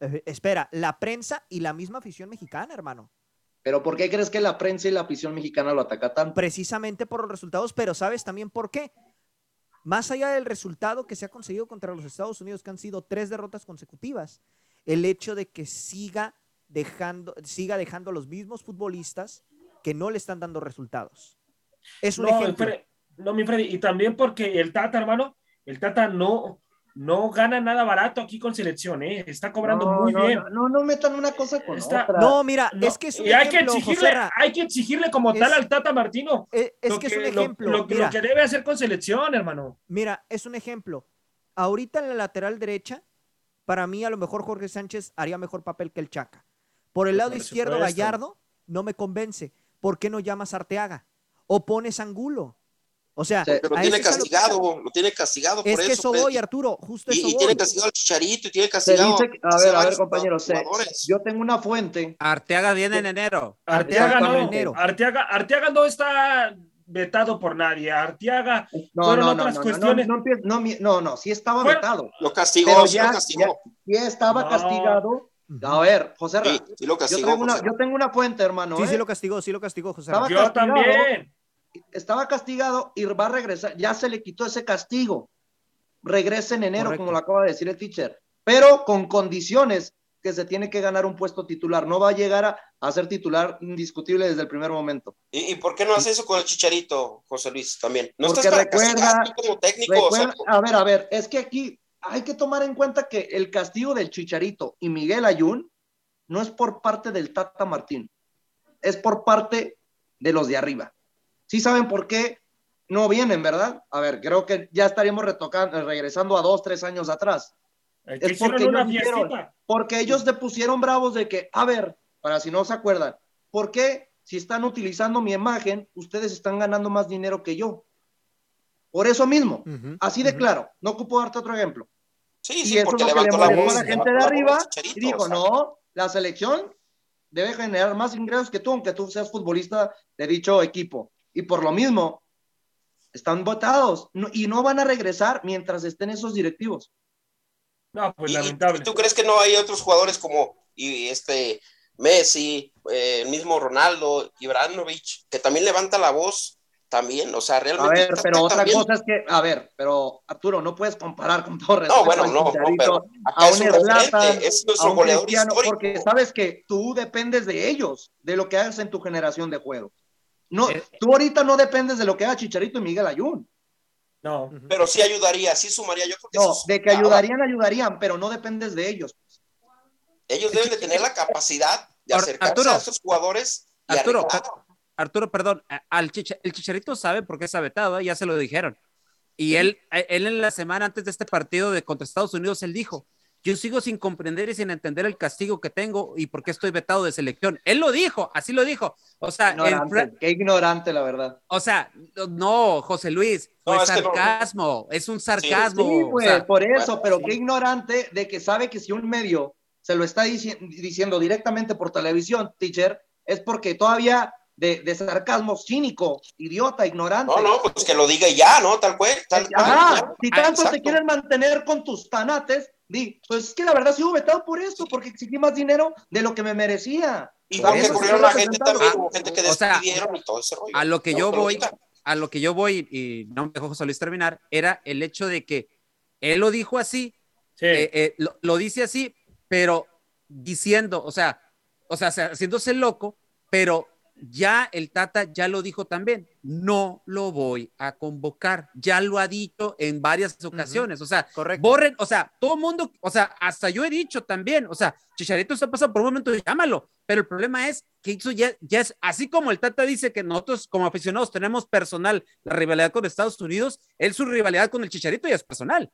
S5: Eh, Espera, la prensa y la misma afición mexicana, hermano.
S2: ¿Pero por qué crees que la prensa y la afición mexicana lo ataca tanto?
S5: precisamente por los resultados, pero ¿sabes también por qué? Más allá del resultado que se ha conseguido contra los Estados Unidos, que han sido tres derrotas consecutivas, el hecho de que siga dejando, siga dejando a los mismos futbolistas que no le están dando resultados. Es un
S1: no,
S5: ejemplo.
S1: No, mi Freddy, y también porque el Tata, hermano, el Tata no, no gana nada barato aquí con selección, ¿eh? Está cobrando
S2: no,
S1: muy
S2: no,
S1: bien.
S2: No, no, no metan una cosa con
S1: Está-
S2: otra.
S5: No, mira,
S1: No,
S5: es que es un
S1: y hay que
S5: ejemplo,
S1: exigirle,
S5: Joserra.
S1: hay que exigirle como
S5: Es-
S1: tal al Tata Martino.
S5: Eh, Es que es un
S1: lo-
S5: ejemplo.
S1: Lo, que- lo
S5: mira.
S1: que debe hacer con selección, hermano.
S5: Mira, es un ejemplo. Ahorita en la lateral derecha, para mí a lo mejor Jorge Sánchez haría mejor papel que el Chaca. Por el
S1: Pues,
S5: lado
S1: por
S5: izquierdo,
S1: supuesto.
S5: Gallardo no me convence. ¿Por qué no llamas a Arteaga? O pones Angulo. O sea,
S2: Sí,
S4: Pero
S5: a
S4: tiene
S5: a lo-
S4: castigado, lo tiene castigado
S5: Es
S4: por
S5: que
S4: eso.
S5: voy, Arturo. Justo
S4: y,
S5: eso
S4: y
S5: voy.
S4: tiene castigado al Chicharito y tiene castigado
S2: dice, que- a
S4: hace
S2: ver, a ver, compañeros, yo tengo una fuente.
S3: Arteaga viene en enero.
S1: Arteaga no,
S2: Exactamente.
S1: Arteaga, Arteaga no está vetado por nadie. Arteaga,
S2: No,
S1: Fueron
S2: no, no,
S1: otras
S2: no,
S1: cuestiones.
S2: no, no, no, mi- no, no, sí estaba
S1: Fueron-
S2: vetado.
S4: Lo castigó,
S2: Pero
S4: sí
S2: ya,
S4: lo castigó.
S2: ya, ya estaba
S1: No.
S2: castigado. A ver, José
S4: Sí, sí lo
S2: yo,
S4: castigó.
S2: tengo una,
S4: José.
S2: yo tengo una fuente, hermano.
S5: Sí,
S2: ¿eh?
S5: sí lo castigó, sí lo castigó, José.
S2: Estaba
S1: yo
S2: castigado.
S1: también.
S2: Estaba castigado y va a regresar. Ya se le quitó ese castigo. Regresa en enero,
S5: Correcto.
S2: como lo acaba de decir el teacher. Pero con condiciones que se tiene que ganar un puesto titular. No va a llegar a, a ser titular indiscutible desde el primer momento.
S4: ¿Y, y por qué no hace eso con el Chicharito, José Luis, también? No
S2: Porque
S4: estás
S2: recuerda-
S4: como técnico. o sea,
S2: a ver, a ver, es que aquí hay que tomar en cuenta que el castigo del Chicharito y Miguel Ayun no es por parte del Tata Martín, es por parte de los de arriba. Sí saben por qué no vienen, ¿verdad? A ver, creo que ya estaríamos retocando, regresando a dos, tres años atrás.
S1: Eh,
S2: Es porque
S1: una
S2: ellos dijeron-. Porque ellos te pusieron bravos de que, a ver, para si no se acuerdan, ¿por qué si están utilizando mi imagen, ustedes están ganando más dinero que yo? Por eso mismo, así de claro, no ocupo darte otro ejemplo.
S4: sí,
S2: Y
S4: sí,
S2: eso
S4: porque
S2: es lo que le
S4: la
S2: molestó
S4: voz.
S2: a la gente de arriba y dijo,
S4: o sea,
S2: no, la selección debe generar más ingresos que tú, aunque tú seas futbolista de dicho equipo. Y por lo mismo, están votados no- y no van a regresar mientras estén esos directivos.
S1: No, pues
S4: ¿Y-
S1: lamentable.
S4: ¿y tú crees que no hay otros jugadores como y este Messi, eh, el mismo Ronaldo, Ibrahimovic, que también levanta la voz, también, o sea,
S2: A
S4: realmente.
S2: ver,
S4: Tata
S2: pero otra
S4: también-
S2: cosa es que, a ver, pero Arturo, no puedes comparar con todo respeto
S4: No, bueno, no, pero acá
S2: a
S4: es
S2: un
S4: referente, es
S2: a
S4: nuestro
S2: un
S4: goleador histórico.
S2: porque sabes que tú dependes de ellos, de lo que hagas en tu generación de juego. No,
S3: Eh,
S2: tú ahorita no dependes de lo que haga Chicharito y Miguel Ayun.
S1: No.
S4: Pero sí ayudaría, sí sumaría. Yo creo que
S2: No,
S4: sí
S2: de que ayudarían, ayudarían, pero no dependes de ellos.
S4: Ellos deben de tener la capacidad de
S3: Ar-
S4: acercarse
S3: Arturo.
S4: a esos jugadores y
S3: Arturo. Arturo, perdón, al Chicha- el Chicharito sabe por qué está vetado, ¿eh? ya se lo dijeron. Y él, eh, él en la semana antes de este partido de contra Estados Unidos, él dijo, yo sigo sin comprender y sin entender el castigo que tengo y por qué estoy vetado de selección. Él lo dijo, así lo dijo. O sea,
S2: Ignorante, qué ignorante, la verdad.
S3: o sea, no, José Luis, fue
S4: No, es no.
S3: sarcasmo, es un sarcasmo.
S2: Sí,
S3: o
S2: pues,
S3: sea,
S2: por eso,
S4: bueno,
S2: pero
S4: sí.
S2: qué ignorante de que sabe que si un medio se lo está dici- diciendo directamente por televisión, teacher, es porque todavía de, de sarcasmo cínico, idiota, ignorante.
S4: No, no, pues que lo diga ya, ¿no? Tal cual. Tal
S2: Ajá, si tanto te quieren mantener con tus tanates, di, pues es que la verdad sí hubo vetado por esto, porque exigí más dinero de lo que me merecía.
S4: Y
S2: Por eso
S4: la gente también, hubo gente que
S3: O sea,
S4: despidieron y todo ese rollo.
S3: a lo que yo
S4: No,
S3: voy,
S4: ahorita-
S3: a lo que yo voy, y no me dejó José Luis terminar, era el hecho de que él lo dijo así,
S1: Sí.
S3: eh, eh, lo, lo dice así, pero diciendo, o sea, o sea, haciéndose loco, pero ya el Tata ya lo dijo también, no lo voy a convocar, ya lo ha dicho en varias ocasiones, o sea,
S5: Correcto.
S3: borren, o sea, todo mundo, o sea, hasta yo he dicho también, o sea, Chicharito está pasando por un momento, llámalo, pero el problema es que eso ya, ya es, así como el Tata dice que nosotros como aficionados tenemos personal la rivalidad con Estados Unidos, él su rivalidad con el Chicharito ya es personal.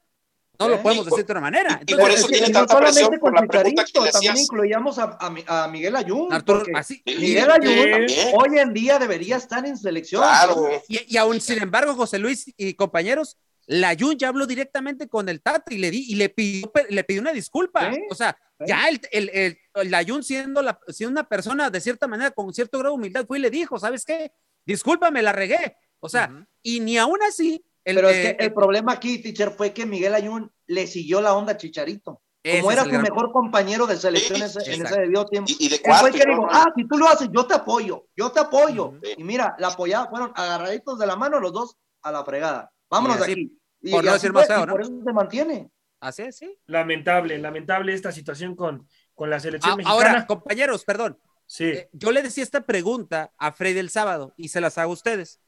S3: No lo podemos
S4: y
S3: decir de otra manera.
S4: y- y por
S2: Es
S4: eso
S2: que
S4: tiene
S2: no
S4: tanta presión por la pregunta que le
S2: también incluíamos a, a a Miguel Ayun,
S3: Arturo, así,
S4: Sí,
S2: Miguel Ayun
S4: también.
S2: hoy en día debería estar en selección.
S4: Claro.
S3: Y, y aún sin embargo, José Luis y compañeros, la Jun ya habló directamente con el Tata y le, di, y le, pidió, le pidió una disculpa.
S2: Sí,
S3: O sea,
S2: sí.
S3: ya el, el, el- la Jun siendo, la, siendo una persona de cierta manera con cierto grado de humildad fue y le dijo, ¿sabes qué? Discúlpame, la regué. O sea,
S5: Ujú.
S3: y ni aún así... El,
S2: Pero es
S3: eh,
S2: que el problema aquí, teacher, fue que Miguel Ayun le siguió la onda a Chicharito. Como era su
S3: gran-
S2: mejor compañero de selección
S4: Sí,
S2: en ese- en
S3: exacto.
S2: ese debido tiempo.
S4: Y, y de
S2: Él fue el
S4: cuarto.
S2: que
S4: ¿no?
S2: dijo, ah, si tú lo haces, yo te apoyo, yo te apoyo. Y mira, la apoyada fueron agarraditos de la mano los dos a la fregada. Vámonos
S3: Y
S2: de aquí. Y,
S3: por no
S2: y
S3: decir
S2: así
S3: más
S2: fue,
S3: ¿no?
S2: Por eso se mantiene.
S3: Así es, sí.
S1: Lamentable, lamentable esta situación con, con la selección
S3: A-
S1: mexicana.
S3: ahora, compañeros, perdón.
S1: sí.
S3: Eh, yo le decía esta pregunta a Freddy el sábado y se las hago a ustedes.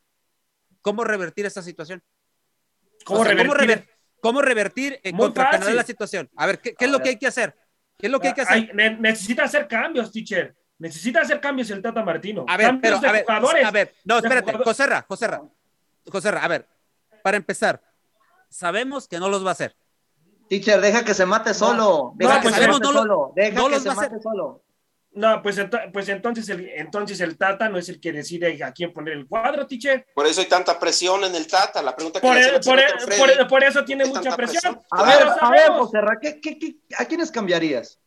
S3: ¿Cómo revertir esta situación?
S1: ¿Cómo
S3: O sea,
S1: revertir?
S3: rever- cómo revertir eh, contra Canadá la situación? A ver, ¿qué, qué es lo
S2: ver.
S3: que hay que hacer? ¿Qué es lo que hay que hacer?
S1: Hay- ne- necesita hacer cambios, teacher. Necesita hacer cambios el Tata Martino.
S3: a ver,
S1: cambios
S3: pero
S1: de
S3: a ver,
S1: jugadores.
S3: a ver, no,
S1: de
S3: espérate, Joserra, Joserra, Joserra, a ver, para empezar, sabemos que no los va a hacer.
S2: Teacher, deja que se mate solo. Deja
S1: no,
S2: que
S1: pues
S2: se
S1: sabemos,
S2: mate
S3: no lo-
S2: solo. Deja
S3: no
S2: que se mate solo.
S1: No, pues, ento- pues entonces, el, entonces el Tata no es el que decide a quién poner el cuadro, teacher.
S4: Por eso hay tanta presión en el Tata. La pregunta que
S1: Por, e-
S4: el
S1: e- por,
S4: Freddy,
S1: e- por eso tiene
S4: ¿qué
S1: mucha presión.
S4: presión?
S2: A ver,
S1: lo
S2: a ver, Ra, ¿qué, qué, qué- a quiénes cambiarías?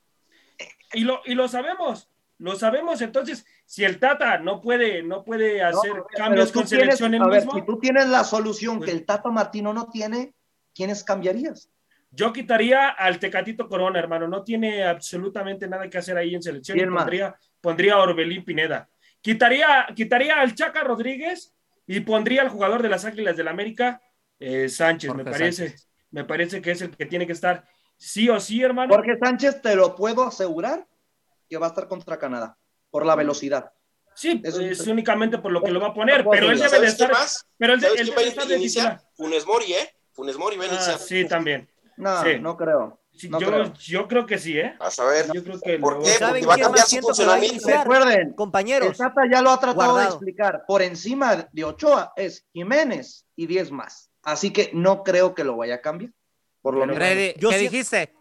S1: Y lo, y lo sabemos, lo sabemos. Entonces, si el Tata no puede, no puede hacer
S2: No, a ver,
S1: cambios con
S2: tienes-
S1: selección él
S2: A ver,
S1: mismo,
S2: si tú tienes la solución
S1: Pues-
S2: que el Tata Martino no tiene, ¿quiénes cambiarías?
S1: Yo quitaría al Tecatito Corona, hermano. No tiene absolutamente nada que hacer ahí en selección. Y
S2: ¿Quién más?
S1: pondría, pondría a Orbelín Pineda. Quitaría, quitaría al Chaca Rodríguez y pondría al jugador de las Águilas del América, eh, Sánchez, me parece.
S3: Sánchez.
S1: Me parece que es el que tiene que estar sí o sí, hermano.
S2: Jorge Sánchez, te lo puedo asegurar que va a estar contra Canadá por la velocidad.
S1: Sí, es únicamente por lo que lo va a poner, pero él
S2: ¿Sabes
S1: debe de
S4: ¿Sabes qué
S1: estar.
S4: más?
S1: Pero él, de-
S4: ¿Sabes
S1: él debe
S4: va
S1: estar de.
S4: Funes Mori, ¿eh? Funes Mori va a
S1: Ah,
S4: iniciar.
S1: sí, también.
S2: No,
S1: Sí.
S2: no creo.
S1: Sí,
S2: No
S1: yo,
S2: creo.
S1: yo creo que sí, ¿eh?
S4: A saber.
S1: Yo creo que
S4: ¿Por
S1: lo-
S4: qué?
S5: ¿Saben
S4: Porque va a
S5: siento que va iniciar?
S2: Recuerden, el
S5: Compañeros,
S2: Tata ya lo ha tratado
S5: Guardado.
S2: de explicar. Por encima de Ochoa es Jiménez y 10 más. Así que no creo que lo vaya a cambiar. Por lo
S1: Pero-
S2: menos.
S5: Yo
S3: ¿qué
S5: sí-
S3: dijiste?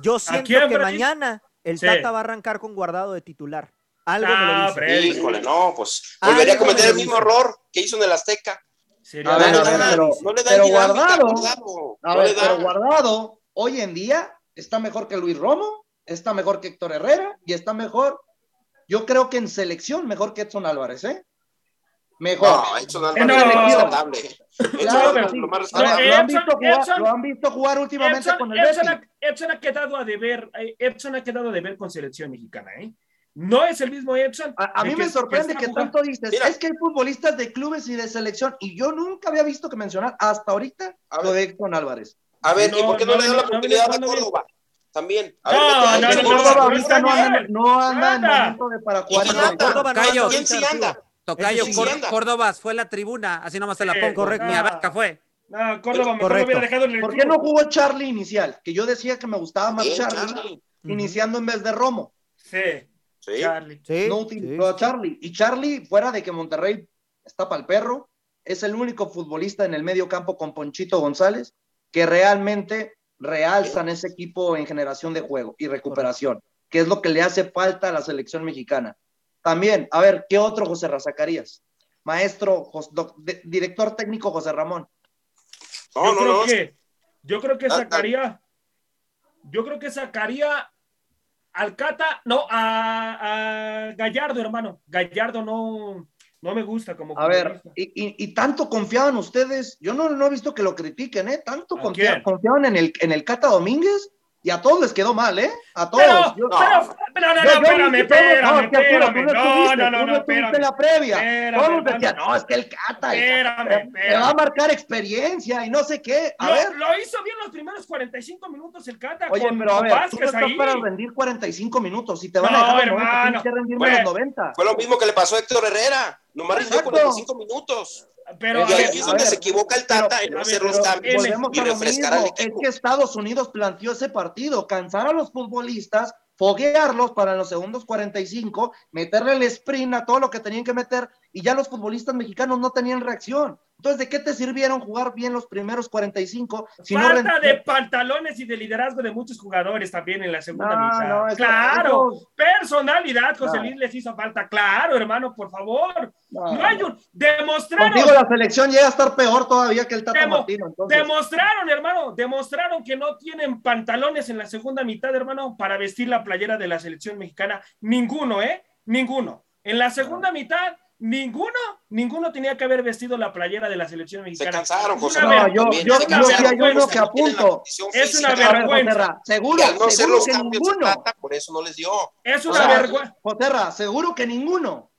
S5: yo siento
S1: quién,
S5: que mañana el
S1: Sí.
S5: Tata va a arrancar con guardado de titular. Algo me
S1: Ah,
S5: lo dice.
S1: Freddy.
S4: Híjole, no, pues
S5: Ah,
S4: volvería a cometer el mismo error que hizo en el Azteca.
S1: Sería
S2: A ver,
S4: no,
S2: a
S4: le
S2: ver,
S4: da-
S2: pero-
S4: no le da
S2: pero Guardado-
S4: Guardado,
S2: A
S4: no
S2: ver,
S4: le da.
S2: pero guardado, hoy en día está mejor que Luis Romo, está mejor que Héctor Herrera y está mejor, yo creo que en selección, mejor que Edson Álvarez, ¿eh? Mejor.
S4: No, Edson Álvarez
S1: No.
S4: es inaceptable. Lo
S2: han visto jugar, últimamente
S1: Edson,
S2: con el
S1: Edson ha, Edson ha quedado a deber, eh, Edson ha quedado a deber con selección mexicana, ¿eh? No es el mismo Edson.
S2: A, a mí me
S1: que-
S2: sorprende que
S1: jugando.
S2: tanto dices,
S4: Mira.
S2: es que hay futbolistas de clubes y de selección, y yo nunca había visto que mencionar hasta ahorita
S4: A
S2: lo de Edson Álvarez.
S4: A ver, ¿y
S1: No,
S4: por qué no,
S1: no
S4: le dan la
S1: no
S4: oportunidad a. Córdoba? También. A
S1: No,
S4: ver,
S1: no, no,
S2: Córdoba
S1: no,
S2: ahorita
S1: no
S2: anda, no anda en momento de para
S4: ¿Y
S2: jugar.
S5: Córdoba no
S4: ¿Quién sí anda?
S3: Tocayo. Córdoba fue la tribuna, así nomás te la
S1: Sí,
S3: pongo.
S5: correcto.
S3: Ni a Vaca fue.
S1: No, Córdoba mejor lo hubiera dejado en el
S2: ¿Por qué no jugó Charlie inicial? Que yo decía que me gustaba más Charlie. iniciando en vez de Romo.
S1: Sí,
S4: Sí.
S1: Charlie.
S5: Sí,
S2: no
S5: sí,
S2: a Charlie. Y Charlie, fuera de que Monterrey está para el perro, es el único futbolista en el medio campo con Ponchito González que realmente realzan ese equipo en generación de juego y recuperación, que es lo que le hace falta a la selección mexicana. También, a ver, ¿qué otro José Razacarías? Maestro, Jos- doc- de- director técnico José Ramón.
S4: No,
S1: yo
S4: no,
S1: creo
S4: no.
S1: que, yo creo que
S4: Ah, ah.
S1: sacaría, yo creo que sacaría al Cata, no, a, a Gallardo, hermano. Gallardo no, no me gusta como
S2: A ver, y, y- y tanto confiaban ustedes, yo no, no he visto que lo critiquen, ¿eh? Tanto
S1: ¿A
S2: confia-
S1: quién?
S2: confiaban en el, en el Cata Domínguez y a todos les quedó mal, ¿eh? A todos.
S1: Pero,
S2: Yo-
S1: pero, pero, no, no, espérame, espérame, espérame. No, no, no, no, espérame.
S2: la previa.
S1: Espérame,
S2: Todos decían, no, es que el Cata,
S1: Espérame,
S2: me
S1: espérame.
S2: va a marcar experiencia y no sé qué. A
S1: Lo,
S2: ver,
S1: lo hizo bien los primeros 45 minutos el Cata
S2: oye,
S1: con,
S2: pero a ver, tú no estás
S1: ahí.
S2: para rendir 45 minutos. Si te van
S1: No,
S2: a dejar los 90,
S1: hermano.
S2: tienes que rendirme
S1: Fue-
S2: los 90.
S4: Fue lo mismo que le pasó a Héctor Herrera. Nomás rindió
S2: Exacto.
S4: 45 minutos.
S1: Pero,
S4: y ahí
S1: ver,
S4: es donde
S2: ver,
S4: se equivoca el
S2: pero-
S4: Tata en no hacer los cambios y refrescar al
S2: mismo. Es
S4: equipo.
S2: que Estados Unidos planteó ese partido, cansar a los futbolistas, foguearlos para los segundos 45, meterle el sprint a todo lo que tenían que meter y ya los futbolistas mexicanos no tenían reacción. Entonces, ¿de qué te sirvieron jugar bien los primeros 45 si
S1: falta de pantalones y de liderazgo de muchos jugadores también en la segunda
S2: No,
S1: mitad.
S2: no, eso-
S1: claro,
S2: eso-
S1: personalidad, José. Luis les hizo falta. Claro, hermano, por favor.
S2: No.
S1: No hay un. Demostraron,
S2: Contigo la selección llega a estar peor todavía que el Tata
S1: Demo-
S2: Martino. Entonces,
S1: demostraron, hermano, demostraron que no tienen pantalones en la segunda mitad, hermano, para vestir la playera de la selección mexicana. Ninguno, ¿eh? Ninguno. En la segunda mitad, ninguno, ninguno tenía que haber vestido la playera de la selección
S4: Se
S1: mexicana.
S4: cansaron,
S1: Es
S4: José
S1: una
S2: No,
S1: ver-
S2: yo- yo-
S4: Se
S1: yo
S4: cansaron, porque
S2: que apunto.
S1: Es una vergüenza.
S2: Seguro,
S4: no
S2: seguro
S4: los
S2: que ninguno.
S4: Por eso no les dio.
S1: Es
S2: O
S1: una
S2: sea,
S1: vergüenza.
S2: Joserra, seguro que ninguno.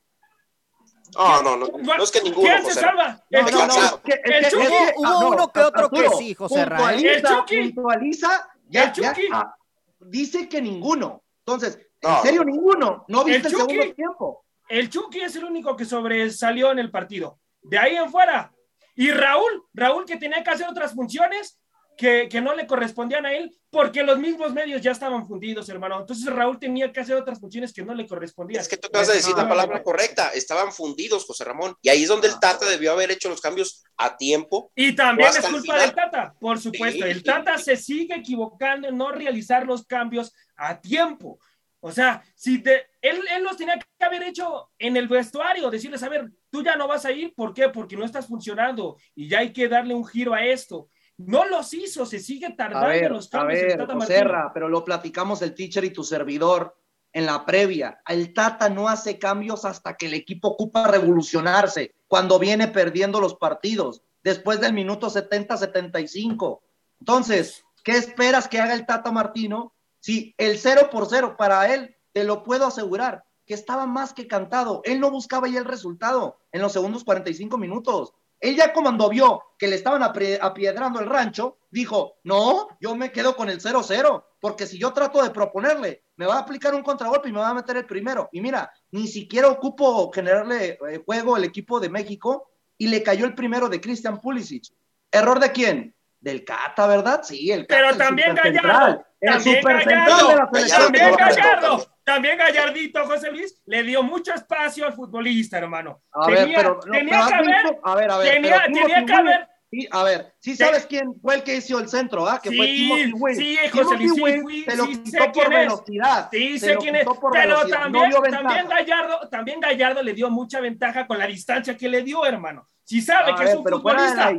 S4: No, no, no. No es que ninguno,
S1: ¿Quién se salva? El
S2: no,
S1: Chucky.
S2: no, es que- es
S1: El Chucky.
S2: es que-
S5: Hubo
S2: ah, no,
S5: uno que otro que sí, José Ra, ¿eh?
S1: El Chucky.
S2: puntualiza, ya,
S1: El
S2: ya,
S1: Chucky.
S2: ah, dice que ninguno. Entonces,
S4: No.
S2: en serio, ninguno. No viste el, segundo tiempo.
S1: El Chucky es el único que sobresalió en el partido. De ahí en fuera. Y Raúl, Raúl que tenía que hacer otras funciones que, que no le correspondían a él porque los mismos medios ya estaban fundidos, hermano. Entonces Raúl tenía que hacer otras funciones que no le correspondían.
S4: Es que tú acabas de decir
S2: No,
S4: la palabra
S2: no.
S4: correcta. Estaban fundidos, José Ramón. Y ahí es donde el Tata debió haber hecho los cambios a tiempo.
S1: Y también es
S4: el
S1: culpa del Tata, por supuesto.
S4: Sí.
S1: El Tata se sigue equivocando en no realizar los cambios a tiempo. O sea, si te, él, él los tenía que haber hecho en el vestuario, decirles, a ver, tú ya no vas a ir, ¿por qué? Porque no estás funcionando y ya hay que darle un giro a esto. No los hizo, se sigue
S2: A
S1: tardando
S2: ver,
S1: los
S2: a
S1: cambios.
S2: ver,
S1: Tata.
S2: Joserra, pero lo platicamos el teacher y tu servidor en la previa. El Tata no hace cambios hasta que el equipo ocupa revolucionarse, cuando viene perdiendo los partidos, después del minuto 70-75. Entonces, ¿qué esperas que haga el Tata Martino? Si el 0 por 0 para él, te lo puedo asegurar, que estaba más que cantado. Él no buscaba ya el resultado en los segundos 45 minutos. Él ya cuando vio que le estaban apiedrando el rancho, dijo, no, yo me quedo con el 0-0, porque si yo trato de proponerle, me va a aplicar un contragolpe y me va a meter el primero. Y mira, ni siquiera ocupo generarle eh, juego el equipo de México y le cayó el primero de Christian Pulisic. ¿Error de quién? Del Cata, ¿verdad? Sí, el Cata.
S1: Pero también Gallardo, también Gallardo,
S2: de la selección
S1: también
S4: Gallardo,
S1: también Gallardito, José Luis, le dio mucho espacio al futbolista, hermano.
S2: A
S1: tenía
S2: ver, pero, no,
S1: tenía
S2: pero
S1: que haber,
S2: a ver, a ver,
S1: tenía,
S2: Timothy
S1: que haber,
S2: Sí, a ver, sí sabes quién fue el que hizo el centro, ¿ah? Que fue
S1: Sí,
S2: Timothy Weah.
S1: sí, José
S2: Timothy
S1: Luis, sí,
S2: lo
S1: sí sé
S2: quitó por
S1: quién es.
S2: velocidad.
S1: Sí, sé quién es, pero
S2: velocidad, no
S1: también, también Gallardo, también Gallardo le dio mucha ventaja con la distancia que le dio, hermano. Si sabe
S2: A
S1: que
S2: ver,
S1: es un futbolista,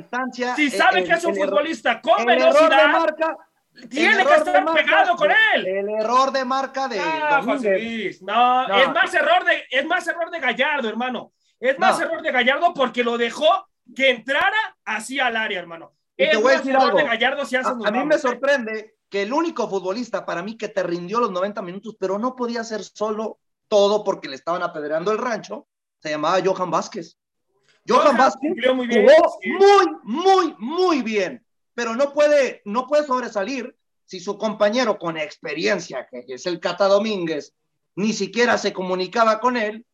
S1: si sabe
S2: el-
S1: que es un
S2: el
S1: futbolista con
S2: el error de
S1: velocidad,
S2: marca,
S1: tiene que estar pegado con él.
S2: El error de marca de
S1: Ah, José
S2: Domínguez.
S1: Luis, no,
S2: No.
S1: es más error de, es más error de Gallardo, hermano. Es más
S2: No.
S1: error de Gallardo porque lo dejó que entrara así al área, hermano.
S2: Y te
S1: es
S2: voy a decir algo.
S1: de Gallardo si
S2: A, a mí me sorprende que el único futbolista para mí que te rindió los 90 minutos, pero no podía ser solo, todo porque le estaban apedreando el rancho, se llamaba Johan Vázquez. Johan,
S1: Johan
S2: Vázquez
S1: cumplió muy bien,
S2: jugó
S1: sí.
S2: muy, muy, muy bien, pero no puede, no puede sobresalir si su compañero con experiencia, que es el Cata Domínguez, ni siquiera se comunicaba con él,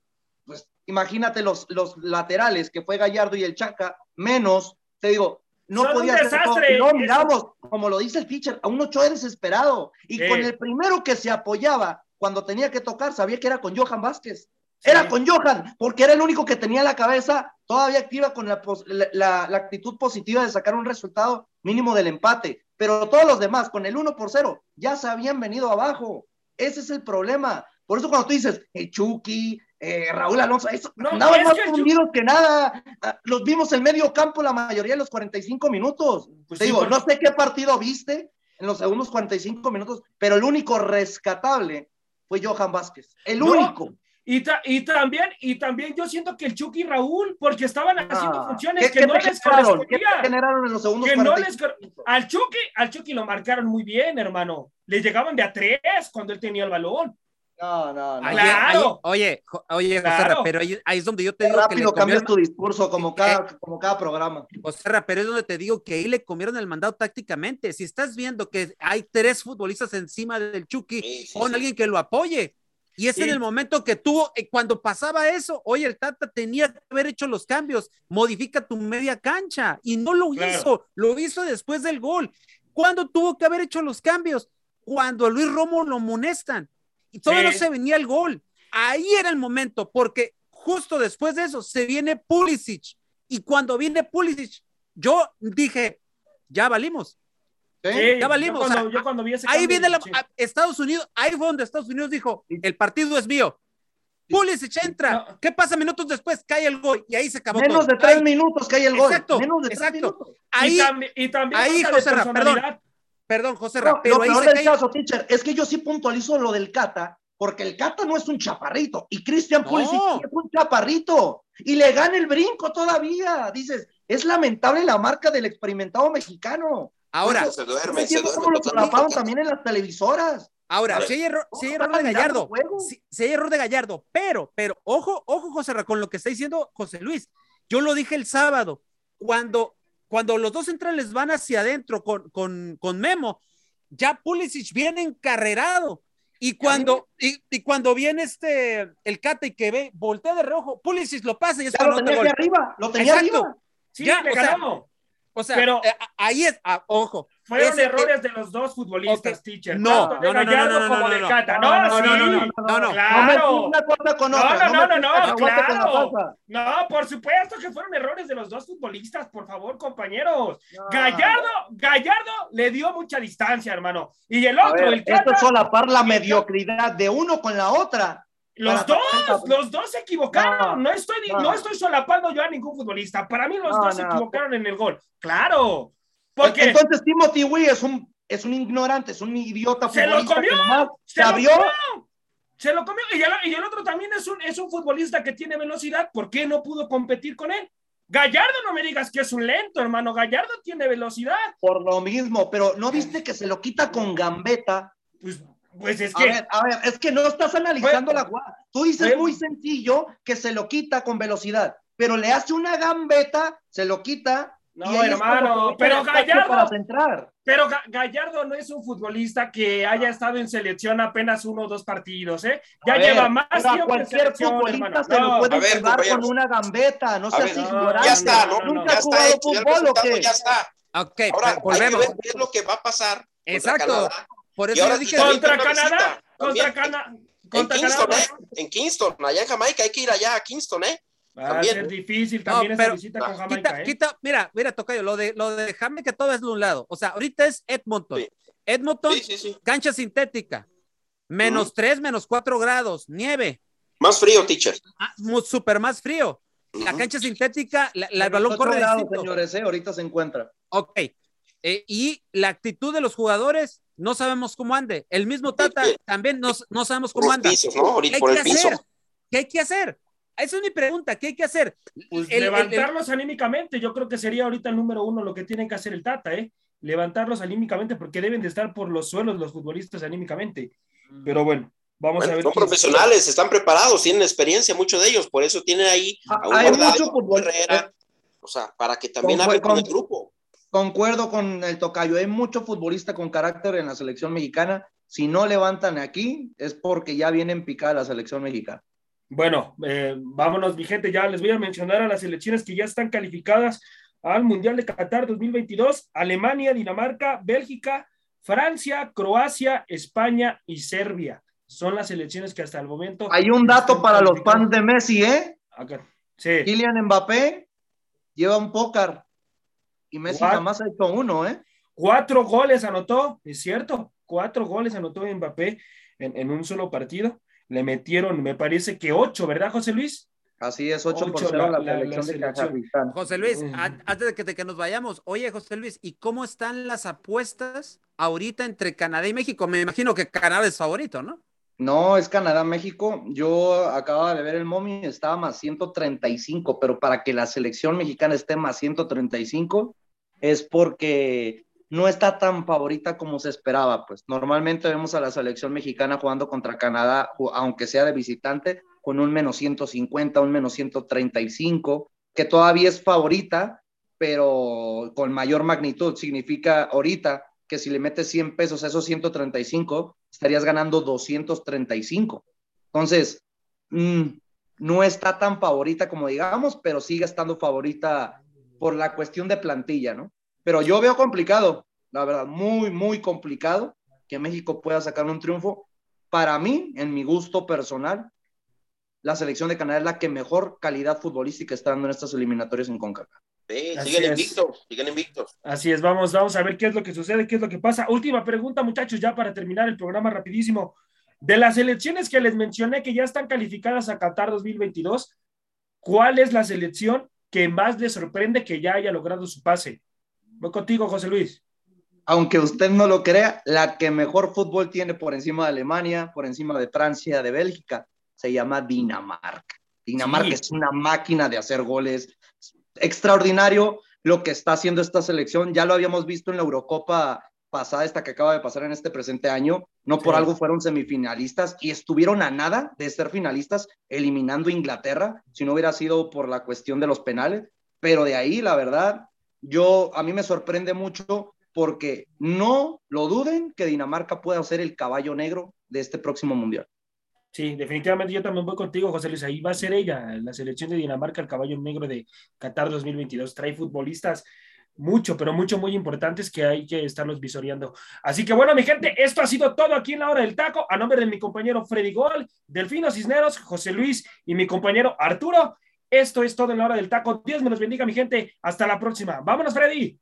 S2: pues imagínate los, los laterales que fue Gallardo y el Chaca, menos, te digo, no
S1: Son
S2: podía hacer todo.
S1: Eso-
S2: miramos, como lo dice el teacher, a un Ochoa desesperado. Y
S1: Sí.
S2: con el primero que se apoyaba cuando tenía que tocar, sabía que era con Johan Vázquez. Era con Johan, porque era el único que tenía la cabeza todavía activa con la, actitud positiva de sacar un resultado mínimo del empate. Pero todos los demás, con el 1 por 0, ya se habían venido abajo. Ese es el problema. Por eso cuando tú dices, eh, Chucky, eh, Raúl Alonso, eso,
S1: No,
S2: andaban más hundidos que nada. Ah, Los vimos en medio campo la mayoría de los 45 minutos.
S1: Pues
S2: Te
S1: sí,
S2: digo,
S1: porque-
S2: no sé qué partido viste en los segundos 45 minutos, pero el único rescatable fue Johan Vázquez. El
S1: No,
S2: único.
S1: Y, ta- y también, y también yo siento que el Chucky y Raúl, porque estaban haciendo
S2: Ah,
S1: funciones
S2: ¿qué-
S1: que no les correspondían.
S2: generaron en los segundos
S1: Que no
S2: 45
S1: les Al Chucky, al Chucky lo marcaron muy bien, hermano. Le llegaban de a tres cuando él tenía el balón.
S2: No, no, no.
S3: Ayer-
S1: Claro.
S3: ayer- oye, oye,
S1: Claro.
S3: José, pero ahí, ahí es donde yo te
S2: Qué
S3: digo que
S2: rápido cambias
S3: comieron,
S2: tu discurso como cada, como cada programa.
S3: José, pero es donde te digo que ahí le comieron el mandado tácticamente. Si estás viendo que hay tres futbolistas encima del Chucky,
S4: Sí, sí,
S3: pon
S4: sí.
S3: alguien que lo apoye. Y es en el momento que tuvo, eh, cuando pasaba eso, oye, el Tata tenía que haber hecho los cambios, modifica tu media cancha, y no lo
S1: Claro.
S3: hizo, lo hizo después del gol. ¿Cuándo tuvo que haber hecho los cambios? Cuando a Luis Romo lo amonestan, y todavía
S1: Sí.
S3: no se venía el gol. Ahí era el momento, porque justo después de eso se viene Pulisic, y cuando viene Pulisic, yo dije, ya valimos.
S2: ¿Sí?
S3: Ya valimos,
S1: Yo cuando,
S3: o sea,
S1: yo cuando vi ese
S3: Ahí viene la, Estados Unidos, ahí fue donde Estados Unidos dijo, el partido es mío. Pulisic entra.
S1: No.
S3: ¿Qué pasa minutos después? Cae el gol y ahí se acabó
S2: Menos
S3: todo.
S2: de tres
S3: Ahí-
S2: minutos hay el gol.
S3: Exacto,
S2: Menos de tres
S3: exacto.
S2: minutos.
S1: y,
S3: Ahí,
S1: también, y también
S3: ahí, José Ra, perdón. perdón, José
S2: No,
S3: Ra, pero
S2: lo
S3: ahí
S2: peor
S3: se
S2: del
S3: cae.
S2: caso, teacher, es que yo sí puntualizo lo del Cata, porque el Cata no es un chaparrito, y Cristian
S3: No.
S2: Pulisic es un chaparrito, y le gana el brinco todavía. Dices, es lamentable la marca del experimentado mexicano.
S3: Ahora,
S4: se duerme, se duerme
S2: lo también en las televisoras.
S3: ahora, si hay error, si hay
S2: No,
S3: error de Gallardo, si, si hay error de Gallardo, pero, pero, ojo, ojo, José Ra, con lo que está diciendo José Luis. Yo lo dije el sábado, cuando, cuando los dos centrales van hacia adentro con, con, con Memo, ya Pulisic viene encarrerado. Y cuando, y, y cuando viene este, el Cata y que ve, voltea de reojo, Pulisic lo pasa y es
S2: Ya
S3: para
S2: lo
S3: otro
S2: tenía
S3: gol.
S2: arriba, lo tenía
S3: Exacto.
S2: arriba.
S1: Sí,
S3: Ya, o sea. O sea,
S1: Pero-
S3: eh, ahí es, ah, ojo.
S1: Fueron
S3: ese-
S1: errores de los dos futbolistas,
S3: Ok.
S1: teacher.
S3: No,
S1: tanto de
S3: no, no, no,
S1: Gallardo
S3: no, no,
S1: como
S3: no,
S1: de
S3: no.
S1: Cata.
S2: No,
S1: No,
S2: no, no, no, no,
S3: no, no.
S2: No me
S1: Claro. No, no, no, no, claro. No, por supuesto que fueron errores de los dos futbolistas, por favor, compañeros.
S2: No.
S1: Gallardo, Gallardo le dio mucha distancia, hermano. Y el otro,
S2: ver,
S1: el
S2: esto
S1: Cata,
S2: es solapar la mediocridad de uno con la otra.
S1: Los dos, los dos se equivocaron. No, estoy,
S2: no.
S1: no. estoy solapando yo a ningún futbolista. Para mí los
S2: No,
S1: dos se
S2: no.
S1: equivocaron en el gol. Claro. Porque
S2: Entonces Timothy Wee es un, es un ignorante, es un idiota
S1: Se lo comió,
S2: que nomás
S1: se
S2: se
S1: lo
S2: abrió.
S1: comió. Se lo comió. Y el, y el otro también es un, es un futbolista que tiene velocidad. ¿Por qué no pudo competir con él? Gallardo, no me digas que es un lento, hermano. Gallardo tiene velocidad.
S2: por lo mismo, pero ¿no viste que se lo quita con gambeta?
S1: Pues, pues es
S2: A
S1: que.
S2: ver, a ver, es que no estás analizando
S1: Bueno.
S2: la jugada. Tú dices
S1: Bueno.
S2: muy sencillo que se lo quita con velocidad, pero le hace una gambeta, se lo quita.
S1: No, hermano, pero Gallardo-
S2: Para centrar.
S1: Pero Ga- Gallardo no es un futbolista que haya estado en selección apenas uno o dos partidos, ¿eh? Ya
S2: A ver,
S1: lleva más
S2: a
S1: tiempo en
S2: cualquier
S1: selección,
S2: futbolista
S1: hermano.
S2: se lo
S1: No,
S2: puede
S4: a ver,
S2: jugar con una gambeta, no
S4: A
S2: seas
S4: ver,
S2: ignorante.
S4: Ya está, ¿no?
S1: no, no,
S2: Nunca
S4: Ya está
S2: jugado
S4: hecho, ya
S2: fútbol o
S4: resultado
S2: qué?
S4: ya está.
S3: Ok,
S4: Ahora, hay que
S3: volvemos.
S4: ver qué es lo que va a pasar
S3: Exacto.
S4: Canadá.
S3: Por eso yo dije,
S1: Contra Canadá, contra. Canadá.
S4: En
S1: Contra
S4: Kingston,
S1: Canadá.
S4: ¿eh? En Kingston, allá en Jamaica, hay que ir allá a Kingston, ¿eh?
S1: Va a
S4: También.
S1: ser difícil
S3: No,
S1: también esa
S3: pero-
S1: visita con Jamaica,
S3: quita,
S1: ¿eh?
S3: quita, mira, mira, Tocayo, lo de, lo de Jamaica todo es de un lado. O sea, ahorita es Edmonton.
S4: Sí.
S3: Edmonton,
S4: Sí, sí, sí.
S3: cancha sintética. Menos
S4: Ujú.
S3: 3, menos 4 grados, nieve.
S4: Más frío, teacher.
S3: Ah, Súper más frío. La
S4: Ujú.
S3: cancha sintética, la, la- el balón corre
S2: grados,
S3: distinto.
S2: señores, ¿eh? ahorita se encuentra.
S3: Ok. Eh, y la actitud de los jugadores, no sabemos cómo ande. El mismo Tata también no, no sabemos
S4: Por
S3: cómo
S4: los
S3: anda.
S4: pisos, ¿no?
S3: ¿Qué
S4: Ahorita
S3: hay
S4: por
S3: que
S4: el piso.
S3: hacer? ¿Qué hay que hacer? Esa es mi pregunta. ¿Qué hay que hacer?
S1: Pues
S3: El- el- el-
S1: levantarlos anímicamente, yo creo que sería ahorita el número uno lo que tienen que hacer el Tata, ¿eh? Levantarlos anímicamente porque deben de estar por los suelos los futbolistas anímicamente. Pero bueno, Vamos
S4: Bueno,
S1: a ver.
S4: son profesionales, están preparados, tienen experiencia, muchos de ellos, por eso tienen ahí a un
S2: Hay
S4: Guardado,
S2: mucho
S4: a un
S2: fútbol.
S4: Herrera, o sea, para que también
S2: con
S4: con- el grupo.
S2: Concuerdo con el tocayo, hay mucho futbolista con carácter en la selección mexicana. Si no levantan aquí, es porque ya vienen picada la selección mexicana.
S1: Bueno, eh, vámonos, mi gente. Ya les voy a mencionar a las selecciones que ya están calificadas al Mundial de Qatar 2022: Alemania, Dinamarca, Bélgica, Francia, Croacia, España y Serbia. Son las selecciones que hasta el momento.
S2: Hay un dato para los fans de Messi, ¿eh?
S1: Acá. Sí.
S2: Kylian Mbappé lleva un pócar y Messi
S1: What?
S2: nada más ha hecho uno, ¿eh?
S1: Cuatro goles anotó, es cierto, cuatro goles anotó Mbappé en, en un solo partido. Le metieron, me parece que ocho, ¿verdad, José Luis?
S2: Así es, 8 por
S1: Ocho
S2: 0
S1: la-
S2: la,
S1: la- la
S2: selección de
S1: selección.
S2: Kazajistán.
S3: José Luis, an- antes de que, de que nos vayamos, oye José Luis, ¿y cómo están las apuestas ahorita entre Canadá y México? Me imagino que Canadá es favorito, ¿no?
S2: No, es Canadá-México. Yo acababa de ver el mommy, estaba más 135, pero para que la selección mexicana esté más 135 es porque no está tan favorita como se esperaba. Pues normalmente vemos a la selección mexicana jugando contra Canadá, aunque sea de visitante, con un menos 150, un menos 135, que todavía es favorita, pero con mayor magnitud. Significa ahorita que si le metes 100 pesos a esos 135, estarías ganando 235. Entonces, mm, no está tan favorita como digamos, pero sigue estando favorita por la cuestión de plantilla, ¿no? Pero yo veo complicado, la verdad, muy, muy complicado que México pueda sacar un triunfo. Para mí, en mi gusto personal, la selección de Canadá es la que mejor calidad futbolística está dando en estas eliminatorias en CONCACAF.
S4: Sí, siguen invictos, siguen invictos.
S1: Así es, vamos, vamos a ver qué es lo que sucede, qué es lo que pasa. Última pregunta, muchachos, ya para terminar el programa rapidísimo. De las selecciones que les mencioné que ya están calificadas a Qatar 2022, ¿cuál es la selección que más les sorprende que ya haya logrado su pase? Voy contigo, José Luis.
S2: aunque usted no lo crea, la que mejor fútbol tiene por encima de Alemania, por encima de Francia, de Bélgica, se llama Dinamarca. Dinamarca
S1: Sí.
S2: es una máquina de hacer goles. Extraordinario lo que está haciendo esta selección. Ya lo habíamos visto en la Eurocopa pasada, esta que acaba de pasar en este presente año. No por
S1: Sí.
S2: algo fueron semifinalistas y estuvieron a nada de ser finalistas, eliminando Inglaterra, si no hubiera sido por la cuestión de los penales. Pero de ahí, la verdad, yo a mí me sorprende mucho porque no lo duden que Dinamarca pueda ser el caballo negro de este próximo mundial.
S1: Sí, definitivamente yo también voy contigo, José Luis. Ahí va a ser ella, la selección de Dinamarca, el caballo negro de Qatar 2022. Trae futbolistas mucho, pero mucho, muy importantes que hay que estarlos visoreando. Así que bueno, mi gente, esto ha sido todo aquí en la hora del taco. A nombre de mi compañero Freddy Gol, Delfino Cisneros, José Luis y mi compañero Arturo. Esto es todo en la hora del taco. Dios me los bendiga, mi gente. Hasta la próxima. Vámonos, Freddy.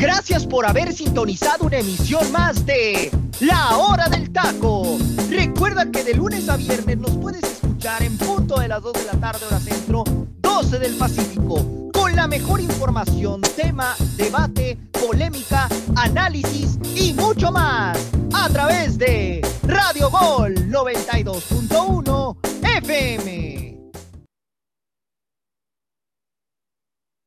S6: Gracias por haber sintonizado una emisión más de La Hora del Taco. Recuerda que de lunes a viernes nos puedes escuchar en punto de las 2 de la tarde hora centro, del Pacífico, con la mejor información, tema, debate, polémica, análisis y mucho más a través de Radio Gol 92.1 FM.